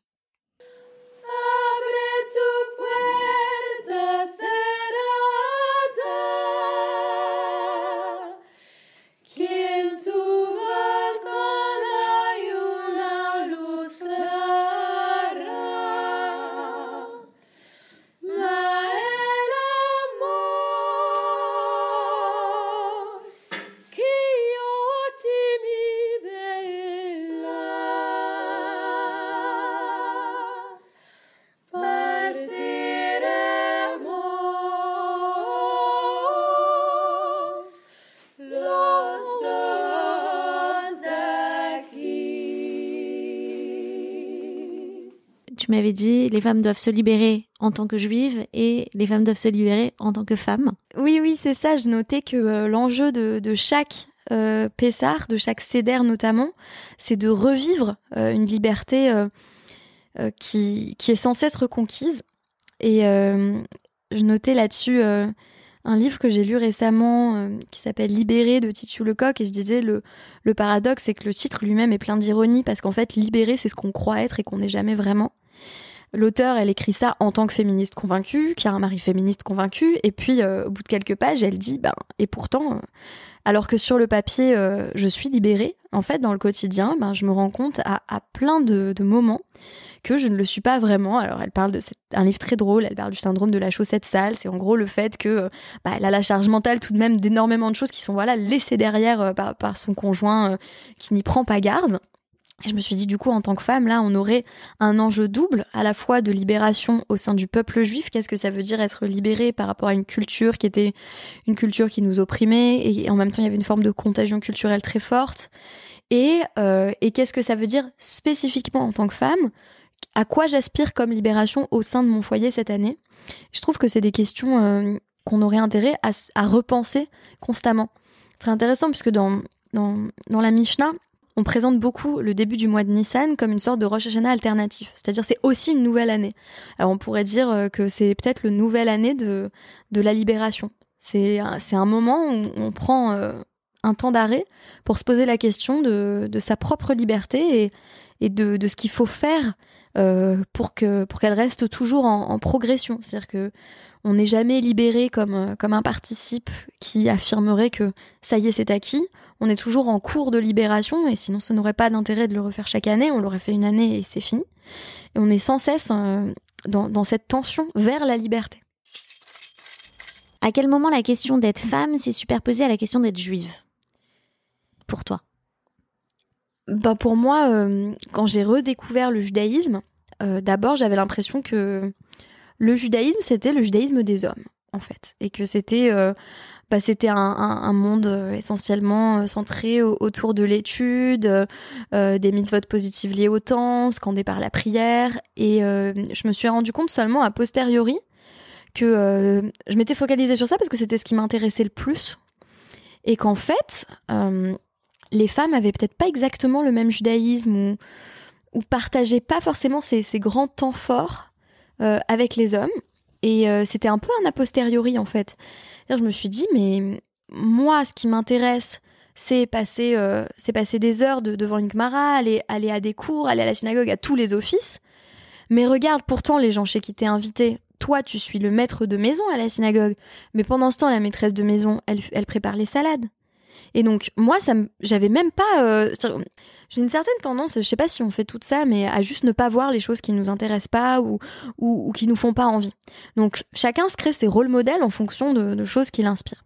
Dit les femmes doivent se libérer en tant que juives et les femmes doivent se libérer en tant que femmes. Oui, oui, c'est ça. Je notais que euh, l'enjeu de, chaque euh, Pessar, de chaque Seder notamment, c'est de revivre euh, une liberté euh, qui, est sans cesse reconquise. Et je notais là-dessus un livre que j'ai lu récemment qui s'appelle Libéré de Titu Lecoq et je disais le, paradoxe c'est que le titre lui-même est plein d'ironie parce qu'en fait libérer c'est ce qu'on croit être et qu'on n'est jamais vraiment. L'auteur, elle écrit ça en tant que féministe convaincue, qui a un mari féministe convaincu, et puis euh, au bout de quelques pages, elle dit, ben, et pourtant, euh, alors que sur le papier, euh, je suis libérée, en fait, dans le quotidien, ben, je me rends compte à, plein de, moments que je ne le suis pas vraiment. Alors, elle parle de un livre très drôle, elle parle du syndrome de la chaussette sale. C'est en gros le fait que bah, elle a la charge mentale tout de même d'énormément de choses qui sont voilà laissées derrière par, par, son conjoint qui n'y prend pas garde. Je me suis dit, du coup, en tant que femme, là, on aurait un enjeu double, à la fois de libération au sein du peuple juif. Qu'est-ce que ça veut dire être libéré par rapport à une culture qui était une culture qui nous opprimait, et en même temps, il y avait une forme de contagion culturelle très forte. Et, euh, et qu'est-ce que ça veut dire spécifiquement en tant que femme À quoi j'aspire comme libération au sein de mon foyer cette année? Je trouve que c'est des questions euh, qu'on aurait intérêt à, à repenser constamment. C'est intéressant puisque dans, dans, dans la Mishnah, on présente beaucoup le début du mois de Nissan comme une sorte de Rosh Hashanah alternatif. C'est-à-dire c'est aussi une nouvelle année. Alors on pourrait dire euh, que c'est peut-être le nouvelle année de, de la libération. C'est un moment où on prend euh, un temps d'arrêt pour se poser la question de, de sa propre liberté et, et de, de ce qu'il faut faire euh, pour pour qu'elle reste toujours en, en progression. C'est-à-dire que on n'est jamais libéré comme, comme un participe qui affirmerait que ça y est, c'est acquis on est toujours en cours de libération et sinon ça n'aurait pas d'intérêt de le refaire chaque année, on l'aurait fait une année et c'est fini. Et on est sans cesse euh, dans, cette tension vers la liberté. À quel moment la question d'être femme s'est superposée à la question d'être juive? Pour toi? Bah Pour moi, euh, quand j'ai redécouvert le judaïsme, euh, d'abord j'avais l'impression que le judaïsme c'était le judaïsme des hommes en fait et que c'était bah, c'était un, monde euh, essentiellement euh, centré autour de l'étude, euh, des mitzvot positives liées au temps, scandé par la prière. Et je me suis rendu compte seulement a posteriori que je m'étais focalisée sur ça parce que c'était ce qui m'intéressait le plus. Et qu'en fait, les femmes avaient peut-être pas exactement le même judaïsme ou, ou partageaient pas forcément ces grands temps forts avec les hommes. Et c'était un peu un a posteriori en fait. Je me suis dit, mais moi, ce qui m'intéresse, c'est passer, euh, passer des heures devant une Gemara, aller, aller à des cours, aller à la synagogue, à tous les offices. Mais regarde, pourtant, les gens chez qui t'es invité, toi, tu suis le maître de maison à la synagogue. Mais pendant ce temps, la maîtresse de maison, elle, elle prépare les salades. Et donc, moi, ça j'avais même pas. Euh, j'ai une certaine tendance, je sais pas si on fait tout ça, mais à juste ne pas voir les choses qui nous intéressent pas ou, ou, qui nous font pas envie. Donc, chacun se crée ses rôles modèles en fonction de, choses qui l'inspirent.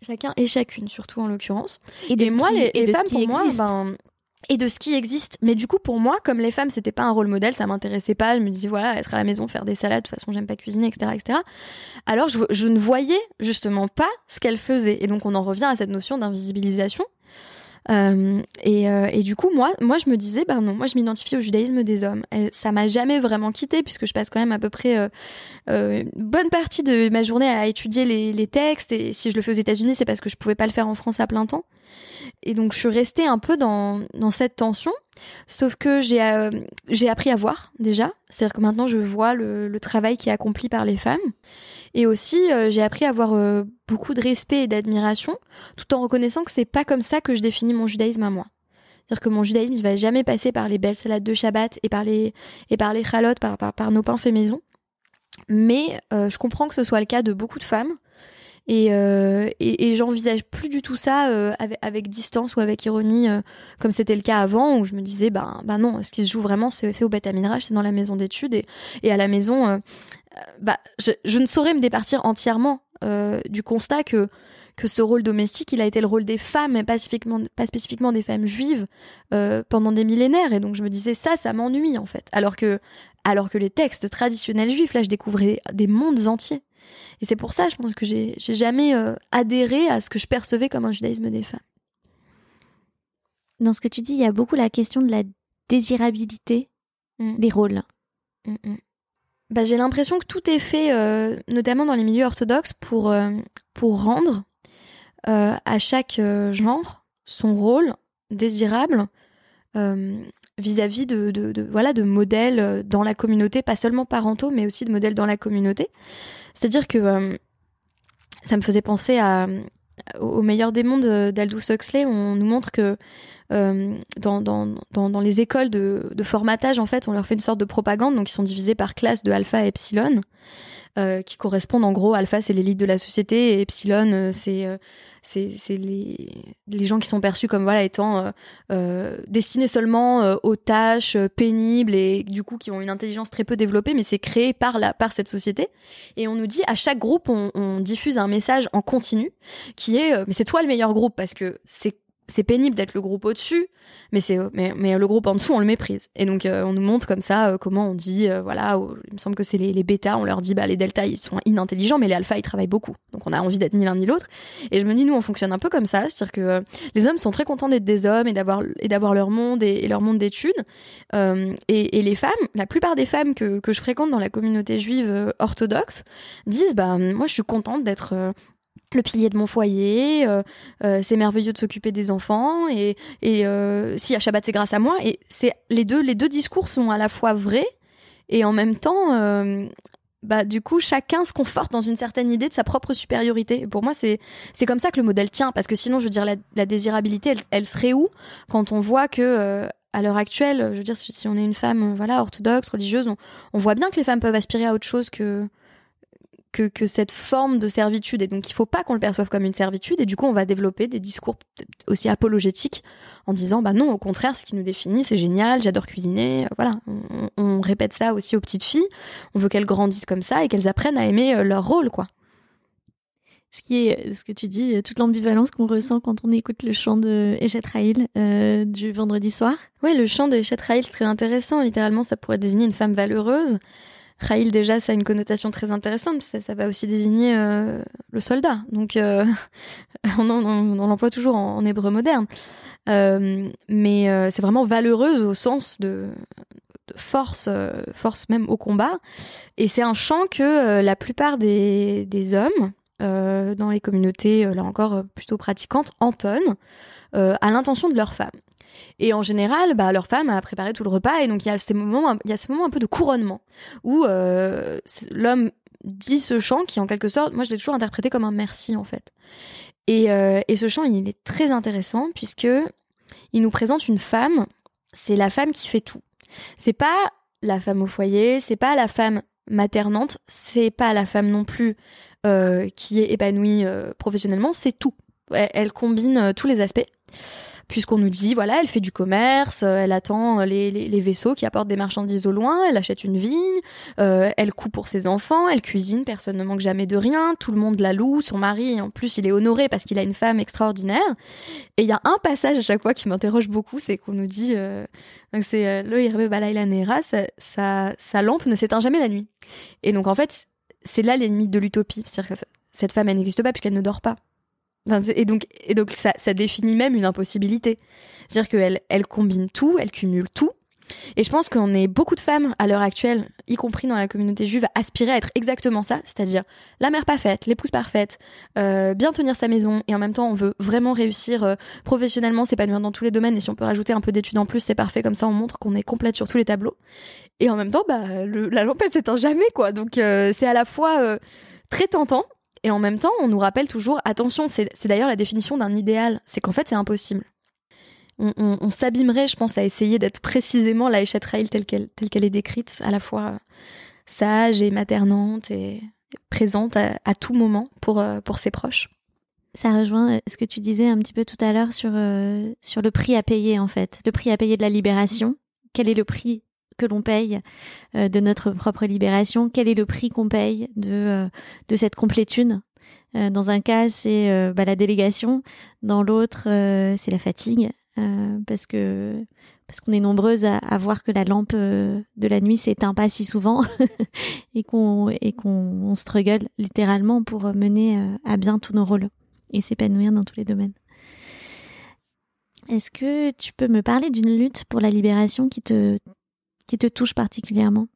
Chacun et chacune, surtout en l'occurrence. Et, moi, les, femmes, pour moi, ben, et de ce qui existe. Mais du coup, pour moi, comme les femmes, c'était pas un rôle modèle, ça m'intéressait pas. Je me disais, voilà, être à la maison, faire des salades, de toute façon, j'aime pas cuisiner, etc., etc. Alors, je, je ne voyais justement pas ce qu'elles faisaient. Et donc, on en revient à cette notion d'invisibilisation. Euh, et, euh, et, du coup, moi, moi, je me disais, ben non, moi, je m'identifie au judaïsme des hommes. Et ça m'a jamais vraiment quitté puisque je passe quand même à peu près euh, euh, une bonne partie de ma journée à étudier les, textes. Et si je le fais aux États-Unis, c'est parce que je pouvais pas le faire en France à plein temps. Et donc, je suis restée un peu dans, dans cette tension. Sauf que j'ai j'ai appris à voir déjà. C'est-à-dire que maintenant, je vois le travail qui est accompli par les femmes. Et aussi, euh, j'ai appris à avoir euh, beaucoup de respect et d'admiration, tout en reconnaissant que c'est pas comme ça que je définis mon judaïsme à moi. C'est-à-dire que mon judaïsme, il va jamais passer par les belles salades de Shabbat et par les et par les chalotes, par, par, nos pains faits maison. Mais euh, je comprends que ce soit le cas de beaucoup de femmes. Et, et, j'envisage plus du tout ça avec, distance ou avec ironie, comme c'était le cas avant, où je me disais, ben, ben non, ce qui se joue vraiment, c'est au Midrash, c'est dans la maison d'études. Et, et à la maison, bah, je, je, ne saurais me départir entièrement du constat que que ce rôle domestique, il a été le rôle des femmes, et pas spécifiquement, pas spécifiquement des femmes juives, euh, pendant des millénaires. Et donc je me disais, ça, ça m'ennuie en fait. Alors que, alors que les textes traditionnels juifs, là, je découvrais des mondes entiers. Et c'est pour ça, je pense que j'ai jamais euh, adhéré à ce que je percevais comme un judaïsme des femmes. Dans ce que tu dis, il y a beaucoup la question de la désirabilité mmh. des rôles. Mmh, mmh. Bah, j'ai l'impression que tout est fait, euh, notamment dans les milieux orthodoxes, pour, euh, pour rendre euh, à chaque genre son rôle désirable vis-à-vis de, de, voilà, de modèles dans la communauté, pas seulement parentaux, mais aussi de modèles dans la communauté. C'est-à-dire que ça me faisait penser à, au meilleur des mondes d'Aldous Huxley. On nous montre que euh, dans, les écoles de, formatage, en fait, on leur fait une sorte de propagande, donc ils sont divisés par classe de alpha et epsilon. Euh, qui correspondent en gros, alpha c'est l'élite de la société et epsilon euh, c'est euh, c'est les, les gens qui sont perçus comme voilà étant euh, destinés seulement aux tâches pénibles et du coup qui ont une intelligence très peu développée, mais c'est créé par la par cette société. Et on nous dit à chaque groupe on, on diffuse un message en continu qui est mais c'est toi le meilleur groupe parce que c'est c'est pénible d'être le groupe au-dessus, mais c'est mais, mais le groupe en dessous on le méprise. Et donc euh, on nous montre comme ça euh, comment on dit euh, voilà, il me semble que c'est les, les bêtas, on leur dit bah les deltas ils sont inintelligents, mais les alphas ils travaillent beaucoup. Donc on a envie d'être ni l'un ni l'autre. Et je me dis nous on fonctionne un peu comme ça, c'est-à-dire que les hommes sont très contents d'être des hommes et d'avoir et d'avoir leur monde et, leur monde d'études. Et, et, les femmes, la plupart des femmes que, que je fréquente dans la communauté juive orthodoxe disent bah moi je suis contente d'être le pilier de mon foyer, euh, euh, c'est merveilleux de s'occuper des enfants et, euh, si à Shabbat c'est grâce à moi et c'est les deux les deux discours sont à la fois vrais et en même temps bah du coup chacun se conforte dans une certaine idée de sa propre supériorité. Et pour moi c'est comme ça que le modèle tient parce que sinon je veux dire la, désirabilité elle, elle, serait où quand on voit que à l'heure actuelle, je veux dire si, on est une femme voilà orthodoxe religieuse, on voit bien que les femmes peuvent aspirer à autre chose que que, que, cette forme de servitude. Et donc, il faut pas qu'on le perçoive comme une servitude. Et du coup, on va développer des discours aussi apologétiques en disant, bah non, au contraire, ce qui nous définit, c'est génial, j'adore cuisiner. Voilà, on, on, répète ça aussi aux petites filles. On veut qu'elles grandissent comme ça et qu'elles apprennent à aimer euh, leur rôle, quoi. Ce qui est, ce que tu dis, toute l'ambivalence qu'on ressent quand on écoute le chant de Raïl euh, du vendredi soir. Oui, le chant de Raïl, c'est très intéressant. Littéralement, ça pourrait désigner une femme valeureuse. Raïl, déjà, ça a une connotation très intéressante. Ça, ça va aussi désigner euh, le soldat. Donc, euh, on, l'emploie toujours en, hébreu moderne. Euh, mais c'est vraiment valeureuse au sens de, force, force même au combat. Et c'est un chant que la plupart des, des hommes dans les communautés, là encore plutôt pratiquantes, entonnent à l'intention de leur femme. Et en général, bah, leur femme a préparé tout le repas et donc il y a ce moment un peu de couronnement où euh, l'homme dit ce chant qui en quelque sorte, moi je l'ai toujours interprété comme un merci en fait. Et, euh, et ce chant, il est très intéressant puisque il nous présente une femme. C'est la femme qui fait tout. C'est pas la femme au foyer, c'est pas la femme maternante, c'est pas la femme non plus euh, qui est épanouie professionnellement, c'est tout. Elle, combine tous les aspects puisqu'on nous dit, voilà, elle fait du commerce, euh, elle attend les, les, vaisseaux qui apportent des marchandises au loin, elle achète une vigne, euh, elle coud pour ses enfants, elle cuisine, personne ne manque jamais de rien, tout le monde la loue, son mari, en plus, il est honoré parce qu'il a une femme extraordinaire. Et il y a un passage à chaque fois qui m'interroge beaucoup, c'est qu'on nous dit, euh, c'est euh, le Irbe Balaïla Nera, sa, sa, sa lampe ne s'éteint jamais la nuit. Et donc, en fait, c'est là les limites de l'utopie. C'est-à-dire que cette femme, elle n'existe pas puisqu'elle ne dort pas. Et donc, ça, définit même une impossibilité. C'est-à-dire qu'elle elle combine tout, elle cumule tout. Et je pense qu'on est beaucoup de femmes à l'heure actuelle, y compris dans la communauté juive, à aspirer à être exactement ça, c'est-à-dire la mère parfaite, l'épouse parfaite, euh, bien tenir sa maison, et en même temps on veut vraiment réussir euh, professionnellement, s'épanouir dans tous les domaines, et si on peut rajouter un peu d'études en plus, c'est parfait, comme ça on montre qu'on est complète sur tous les tableaux. Et en même temps, bah, la lampe elle s'éteint jamais, quoi. Donc euh, c'est à la fois très tentant, et en même temps, on nous rappelle toujours, attention, c'est d'ailleurs la définition d'un idéal, c'est qu'en fait, c'est impossible. On, s'abîmerait, je pense, à essayer d'être précisément la Eshet telle qu'elle est décrite, à la fois sage et maternante et présente à, tout moment pour, euh, pour ses proches. Ça rejoint euh, ce que tu disais un petit peu tout à l'heure euh, sur le prix à payer, en fait. Le prix à payer de la libération. Quel est le prix que l'on paye euh, de notre propre libération, quel est le prix qu'on paye de, euh, de cette complétude? Euh, dans un cas, c'est bah, la délégation, dans l'autre, c'est la fatigue, parce que parce qu'on est nombreuses à, voir que la lampe de la nuit s'éteint pas si souvent et qu'on et qu'on struggle littéralement pour mener à bien tous nos rôles et s'épanouir dans tous les domaines. Est-ce que tu peux me parler d'une lutte pour la libération qui te qui te touche particulièrement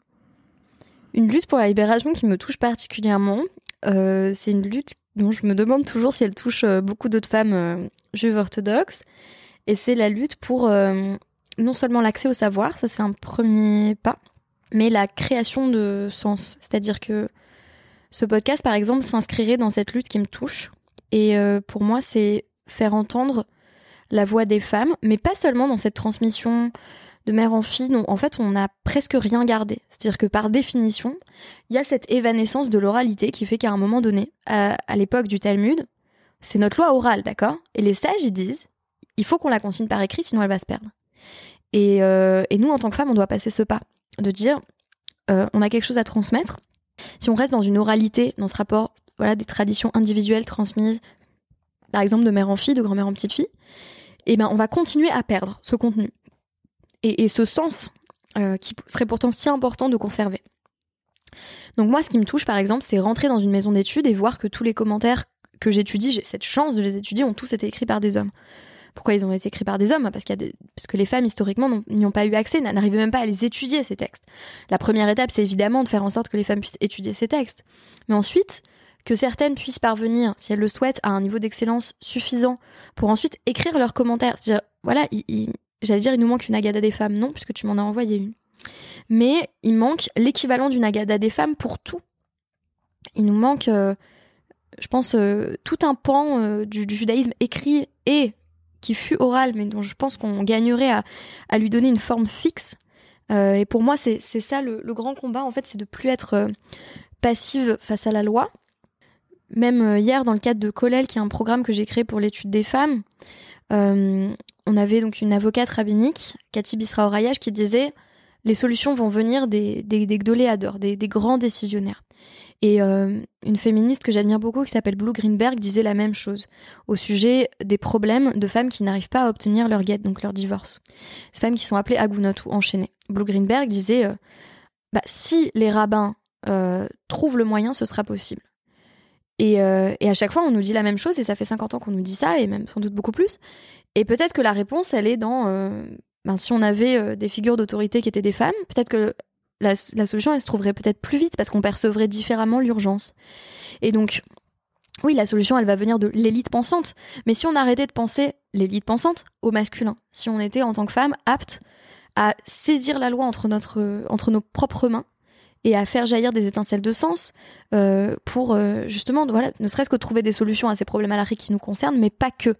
Une lutte pour la libération qui me touche particulièrement, euh, c'est une lutte dont je me demande toujours si elle touche euh, beaucoup d'autres femmes euh, juives orthodoxes. Et c'est la lutte pour non seulement l'accès au savoir, ça c'est un premier pas, mais la création de sens. C'est-à-dire que ce podcast, par exemple, s'inscrirait dans cette lutte qui me touche. Et pour moi, c'est faire entendre la voix des femmes, mais pas seulement dans cette transmission de mère en fille, en fait, on n'a presque rien gardé. C'est-à-dire que par définition, il y a cette évanescence de l'oralité qui fait qu'à un moment donné, à, l'époque du Talmud, c'est notre loi orale, d'accord? Et les sages, ils disent, il faut qu'on la consigne par écrit, sinon elle va se perdre. Et, euh, nous, en tant que femmes, on doit passer ce pas, de dire, euh, on a quelque chose à transmettre. Si on reste dans une oralité, dans ce rapport, voilà, des traditions individuelles transmises, par exemple de mère en fille, de grand-mère en petite fille, eh ben, on va continuer à perdre ce contenu et, ce sens euh, qui serait pourtant si important de conserver. Donc moi, ce qui me touche, par exemple, c'est rentrer dans une maison d'études et voir que tous les commentaires que j'étudie, j'ai cette chance de les étudier, ont tous été écrits par des hommes. Pourquoi ils ont été écrits par des hommes? Parce, qu'il y a Parce que les femmes, historiquement, n'y ont pas eu accès, n'arrivaient même pas à les étudier, ces textes. La première étape, c'est évidemment de faire en sorte que les femmes puissent étudier ces textes. Mais ensuite, que certaines puissent parvenir, si elles le souhaitent, à un niveau d'excellence suffisant pour ensuite écrire leurs commentaires. C'est-à-dire, voilà, ils, J'allais dire, il nous manque une Agada des femmes. Non, puisque tu m'en as envoyé une. Mais il manque l'équivalent d'une Agada des femmes pour tout. Il nous manque, euh, je pense, euh, tout un pan euh, du, judaïsme écrit et qui fut oral, mais dont je pense qu'on gagnerait à, lui donner une forme fixe. et pour moi, c'est ça le, grand combat, en fait, c'est de plus être passive face à la loi. Même hier, dans le cadre de Colel, qui est un programme que j'ai créé pour l'étude des femmes, on avait donc une avocate rabbinique, Cathy Bisra qui disait les solutions vont venir des, des, des des, grands décisionnaires. Et euh, une féministe que j'admire beaucoup, qui s'appelle Blue Greenberg, disait la même chose au sujet des problèmes de femmes qui n'arrivent pas à obtenir leur guette, donc leur divorce. Ces femmes qui sont appelées agunot ou enchaînées. Blue Greenberg disait euh, bah, si les rabbins trouvent le moyen, ce sera possible. Euh, et, à chaque fois, on nous dit la même chose, et ça fait 50 ans qu'on nous dit ça, et même sans doute beaucoup plus. Et peut-être que la réponse, elle est dans... Euh, ben, si on avait euh, des figures d'autorité qui étaient des femmes, peut-être que la, solution, elle se trouverait peut-être plus vite, parce qu'on percevrait différemment l'urgence. Et donc, oui, la solution, elle va venir de l'élite pensante. Mais si on arrêtait de penser l'élite pensante au masculin, si on était en tant que femme apte à saisir la loi entre, notre, entre nos propres mains, et à faire jaillir des étincelles de sens euh, pour euh, justement, voilà, ne serait-ce que trouver des solutions à ces problèmes problématiques qui nous concernent, mais pas que.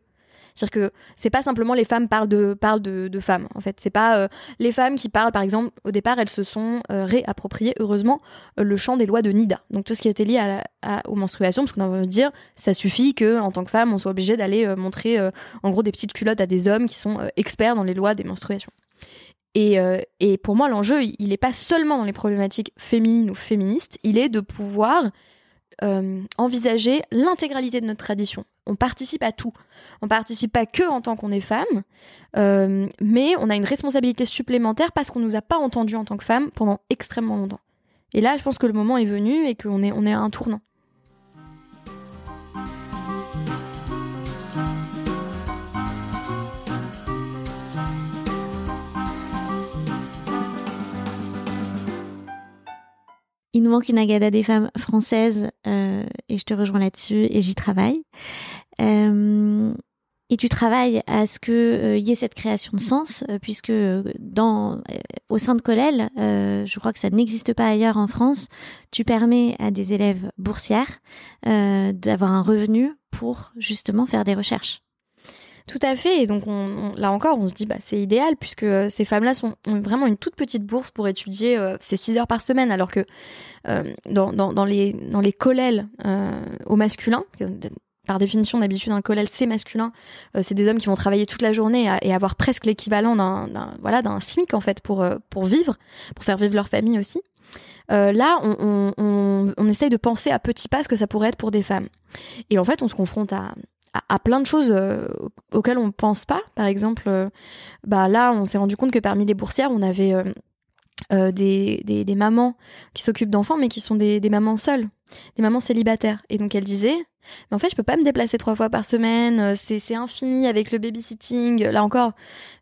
C'est-à-dire que c'est pas simplement les femmes parlent de parlent de, femmes. En fait, pas euh, les femmes qui parlent. Par exemple, au départ, elles se sont réappropriées heureusement le champ des lois de Nida. Donc tout ce qui était lié à, aux menstruations, parce qu'on va dire, ça suffit que en tant que femme, on soit obligé d'aller montrer en gros des petites culottes à des hommes qui sont experts dans les lois des menstruations. Euh, et, pour moi, l'enjeu, il n'est pas seulement dans les problématiques féminines ou féministes, il est de pouvoir euh, envisager l'intégralité de notre tradition. On participe à tout. On participe pas que en tant qu'on est femme, euh, mais on a une responsabilité supplémentaire parce qu'on nous a pas entendu en tant que femme pendant extrêmement longtemps. Et là, je pense que le moment est venu et qu'on est, on est à un tournant. Il nous manque une Agada des femmes françaises euh, et je te rejoins là-dessus et j'y travaille. Euh, et tu travailles à ce que euh, y ait cette création de sens, euh, puisque dans au sein de Colel, je crois que ça n'existe pas ailleurs en France. Tu permets à des élèves boursières d'avoir un revenu pour justement faire des recherches. Tout à fait. Et donc on, là encore, on se dit bah c'est idéal puisque ces femmes-là ont vraiment une toute petite bourse pour étudier ces six heures par semaine, alors que dans, dans, les dans les collèles au masculin, par définition, d'habitude, un collèle, c'est masculin. Euh, c'est des hommes qui vont travailler toute la journée et avoir presque l'équivalent d'un, voilà, d'un SMIC, en fait, pour, euh, pour vivre, pour faire vivre leur famille aussi. Euh, là, on, on, on, essaye de penser à petits pas ce que ça pourrait être pour des femmes. Et en fait, on se confronte à, à, plein de choses auxquelles on pense pas. Par exemple, bah là, on s'est rendu compte que parmi les boursières, on avait des, des, mamans qui s'occupent d'enfants, mais qui sont des, mamans seules, des mamans célibataires. Et donc, elle disait, mais en fait, je peux pas me déplacer trois fois par semaine. Euh, c'est infini avec le babysitting. Là encore,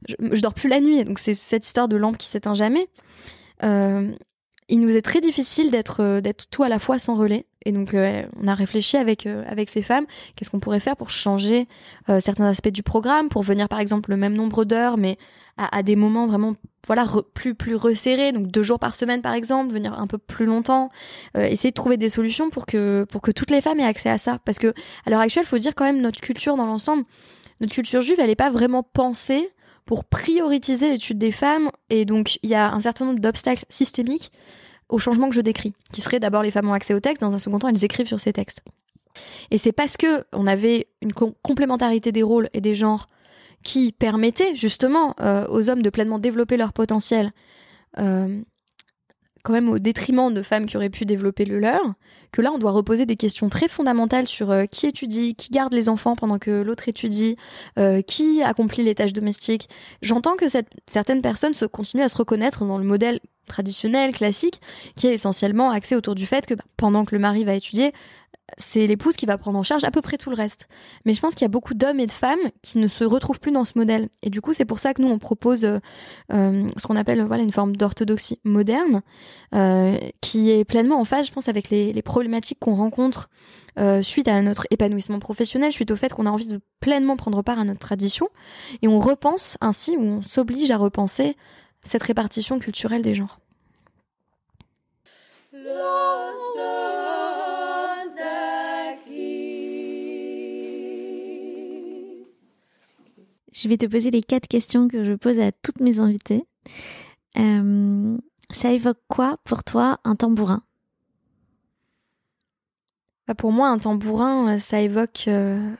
je, dors plus la nuit. Donc c'est cette histoire de lampe qui s'éteint jamais. Euh, il nous est très difficile euh, d'être tout à la fois sans relais. Et donc on a réfléchi avec avec ces femmes, qu'est-ce qu'on pourrait faire pour changer certains aspects du programme, pour venir par exemple le même nombre d'heures, mais à, des moments vraiment voilà plus plus resserrés. Donc deux jours par semaine par exemple venir un peu plus longtemps euh, essayer de trouver des solutions pour que pour que toutes les femmes aient accès à ça. Parce que à l'heure actuelle faut dire quand même notre culture dans l'ensemble notre culture juive elle n'est pas vraiment pensée pour prioriser l'étude des femmes. Et donc il y a un certain nombre d'obstacles systémiques au changement que je décris qui serait d'abord les femmes ont accès au texte dans un second temps elles écrivent sur ces textes et c'est parce que on avait une complémentarité des rôles et des genres qui permettait justement euh, aux hommes de pleinement développer leur potentiel, euh, quand même au détriment de femmes qui auraient pu développer le leur, que là on doit reposer des questions très fondamentales sur euh, qui étudie, qui garde les enfants pendant que l'autre étudie, qui accomplit les tâches domestiques. J'entends que certaines personnes se continuent à se reconnaître dans le modèle traditionnel, classique, qui est essentiellement axé autour du fait que bah, pendant que le mari va étudier, c'est l'épouse qui va prendre en charge à peu près tout le reste. Mais je pense qu'il y a beaucoup d'hommes et de femmes qui ne se retrouvent plus dans ce modèle. Et du coup, c'est pour ça que nous, on propose euh, euh, ce qu'on appelle voilà une forme d'orthodoxie moderne, euh, qui est pleinement en phase, je pense, avec les, les problématiques qu'on rencontre suite à notre épanouissement professionnel, suite au fait qu'on a envie de pleinement prendre part à notre tradition. Et on repense ainsi, ou on s'oblige à repenser cette répartition culturelle des genres. Je vais te poser les quatre questions que je pose à toutes mes invitées. Euh, ça évoque quoi pour toi un tambourin? Bah, Pour moi, un tambourin, euh, ça évoque euh,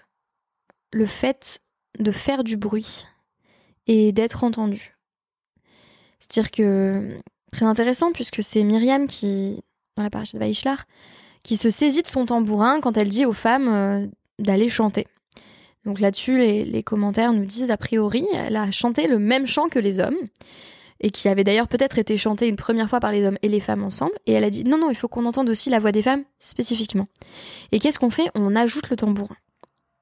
le fait de faire du bruit et d'être entendu. C'est-à-dire que très intéressant puisque c'est Myriam qui, dans la paracha de Vaishlar, qui se saisit de son tambourin quand elle dit aux femmes d'aller chanter. Donc là-dessus, les, commentaires nous disent, a priori, elle a chanté le même chant que les hommes, et qui avait d'ailleurs peut-être été chanté une première fois par les hommes et les femmes ensemble, et elle a dit, non, non, il faut qu'on entende aussi la voix des femmes spécifiquement. Et qu'est-ce qu'on fait? On ajoute le tambourin.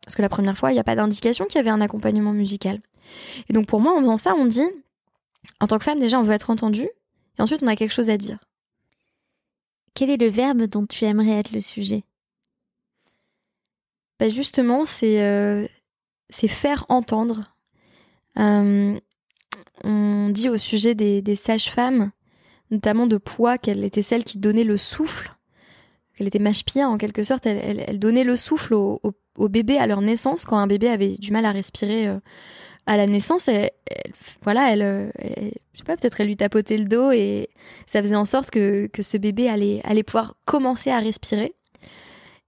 Parce que la première fois, il n'y a pas d'indication qu'il y avait un accompagnement musical. Et donc pour moi, en faisant ça, on dit, en tant que femme, déjà, on veut être entendu, et ensuite, on a quelque chose à dire. Quel est le verbe dont tu aimerais être le sujet? Bah Justement, c'est euh, c'est faire entendre. Euh, on dit au sujet des, sages-femmes, notamment de poids, qu'elle était celle qui donnait le souffle, qu'elle était mâche-pia en quelque sorte, elle, donnait le souffle au, bébé à leur naissance, quand un bébé avait du mal à respirer euh, à la naissance, elle, voilà, elle, je sais pas, peut-être elle lui tapotait le dos et ça faisait en sorte que, que ce bébé allait, allait pouvoir commencer à respirer.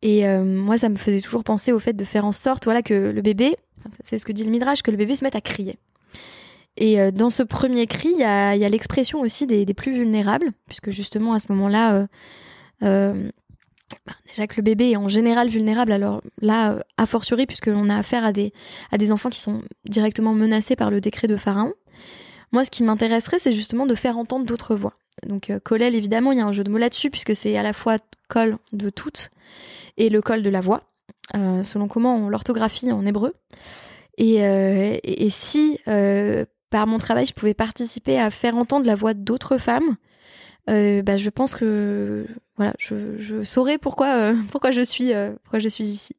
Et euh, moi, ça me faisait toujours penser au fait de faire en sorte, voilà, que le bébé, c'est ce que dit le Midrash, que le bébé se mette à crier. Et euh, dans ce premier cri, il y a, l'expression aussi des, plus vulnérables, puisque justement à ce moment-là, euh, déjà que le bébé est en général vulnérable, alors là, a fortiori, puisqu'on a affaire à des, enfants qui sont directement menacés par le décret de Pharaon. Moi, ce qui m'intéresserait, c'est justement de faire entendre d'autres voix. Donc, Kolel, évidemment, il y a un jeu de mots là-dessus, puisque c'est à la fois col de toutes et le col de la voix, euh, selon comment on l'orthographie en hébreu. Et, euh, si euh, par mon travail je pouvais participer à faire entendre la voix d'autres femmes, bah, je pense que voilà, je, je saurai pourquoi, pourquoi, je suis, pourquoi je suis ici.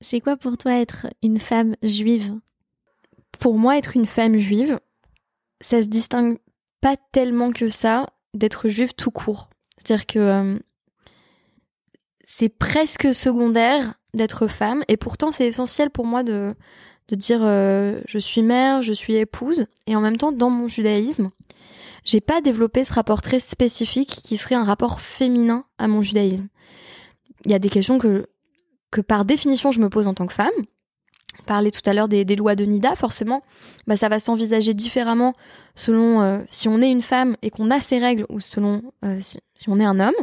C'est quoi pour toi être une femme juive? Pour moi, être une femme juive, ça se distingue pas tellement que ça d'être juive tout court. C'est-à-dire que c'est presque secondaire d'être femme et pourtant c'est essentiel pour moi de, de dire euh, je suis mère, je suis épouse et en même temps dans mon judaïsme, j'ai pas développé ce rapport très spécifique qui serait un rapport féminin à mon judaïsme. Il y a des questions que que par définition je me pose en tant que femme. Parler tout à l'heure des, lois de Nida, forcément, bah, ça va s'envisager différemment selon euh, si on est une femme et qu'on a ses règles ou selon euh, si, on est un homme.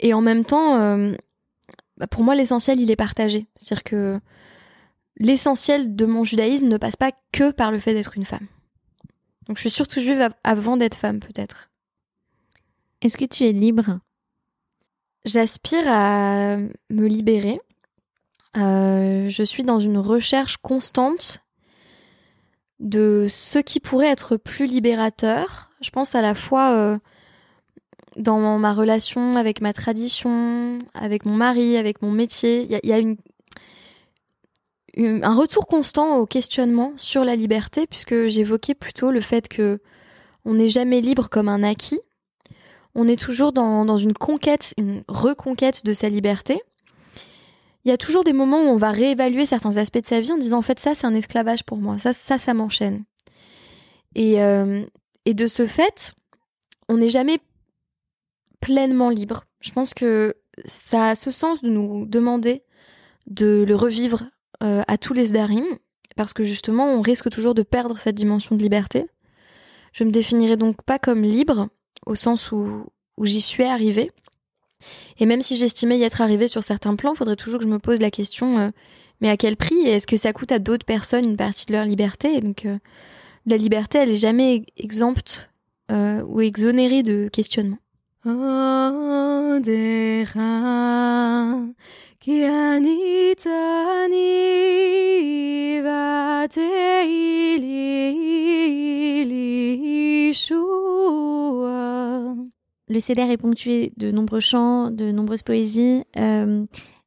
Et en même temps, bah, pour moi, l'essentiel, il est partagé. C'est-à-dire que l'essentiel de mon judaïsme ne passe pas que par le fait d'être une femme. Donc je suis surtout juive avant d'être femme, peut-être. Est-ce que tu es libre? J'aspire à me libérer. Euh, je suis dans une recherche constante de ce qui pourrait être plus libérateur. Je pense à la fois euh, dans ma relation avec ma tradition, avec mon mari, avec mon métier. Il y, a, une, un retour constant au questionnement sur la liberté, puisque j'évoquais plutôt le fait que on n'est jamais libre comme un acquis. On est toujours dans, dans une conquête, une reconquête de sa liberté. Il y a toujours des moments où on va réévaluer certains aspects de sa vie en disant en fait ça c'est un esclavage pour moi, ça ça ça m'enchaîne. Et, euh, et de ce fait, on n'est jamais pleinement libre. Je pense que ça a ce sens de nous demander de le revivre euh, à tous les Sdarim, parce que justement, on risque toujours de perdre cette dimension de liberté. Je me définirais donc pas comme libre, au sens où, où j'y suis arrivée. Et même si j'estimais y être arrivée sur certains plans, il faudrait toujours que je me pose la question euh, mais à quel prix? Est-ce que ça coûte à d'autres personnes une partie de leur liberté? Donc, euh, la liberté, elle est jamais exempte ou exonérée de questionnement. Le CDR est ponctué de nombreux chants, de nombreuses poésies. Euh,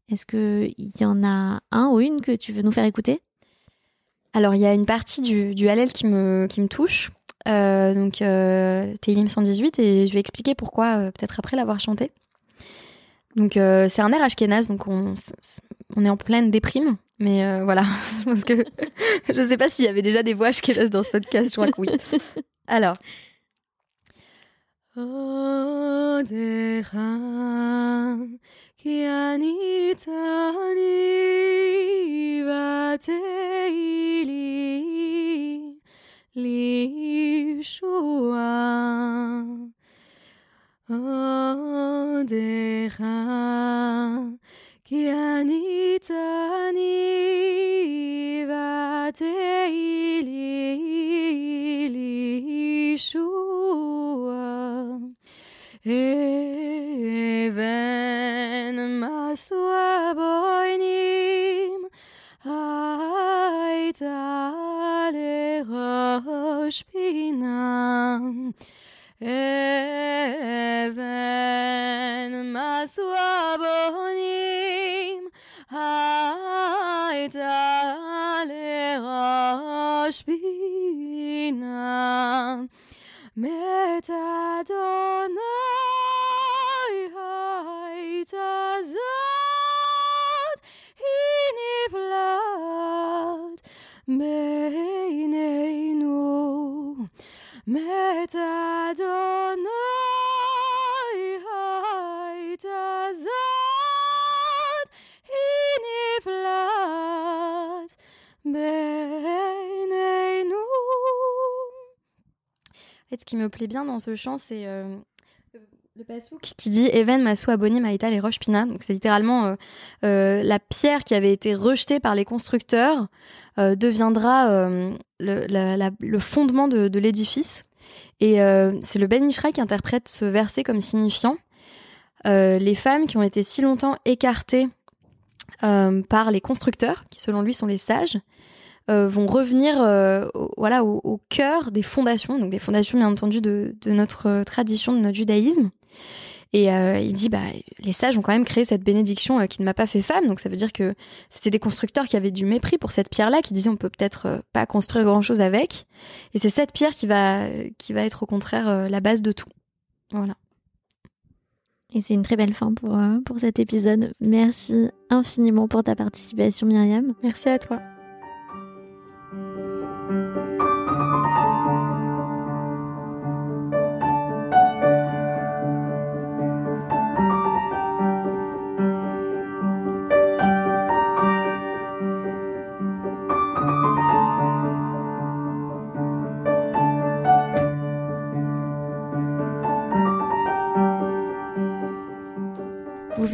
est-ce qu'il y en a un ou une que tu veux nous faire écouter? Alors, il y a une partie du, du Hallel qui me, qui me touche. Euh, donc euh, Télim 118 et je vais expliquer pourquoi euh, peut-être après l'avoir chanté. Donc euh, c'est un air ashkénaze, donc on, est en pleine déprime. Mais euh, voilà, je pense que je ne sais pas s'il y avait déjà des voix ashkénazes dans ce podcast, je crois que oui. Alors. Ce qui me plaît bien dans ce chant, c'est euh, le pasouk qui dit Even Masu Aboni Maïta les roches Pina. Donc c'est littéralement euh, euh, la pierre qui avait été rejetée par les constructeurs deviendra le, la, la, le, fondement de, de l'édifice. Et c'est le Ben Ishraï qui interprète ce verset comme signifiant les femmes qui ont été si longtemps écartées par les constructeurs, qui selon lui sont les sages, vont revenir au, voilà, au, cœur des fondations, donc des fondations bien entendu de, de notre tradition, de notre judaïsme. Et euh, il dit, bah, les sages ont quand même créé cette bénédiction euh, qui ne m'a pas fait femme. Donc ça veut dire que c'était des constructeurs qui avaient du mépris pour cette pierre-là, qui disaient on peut peut-être euh, pas construire grand-chose avec. Et c'est cette pierre qui va, qui va être au contraire la base de tout. Voilà. Et c'est une très belle fin pour, pour cet épisode. Merci infiniment pour ta participation, Myriam. Merci à toi.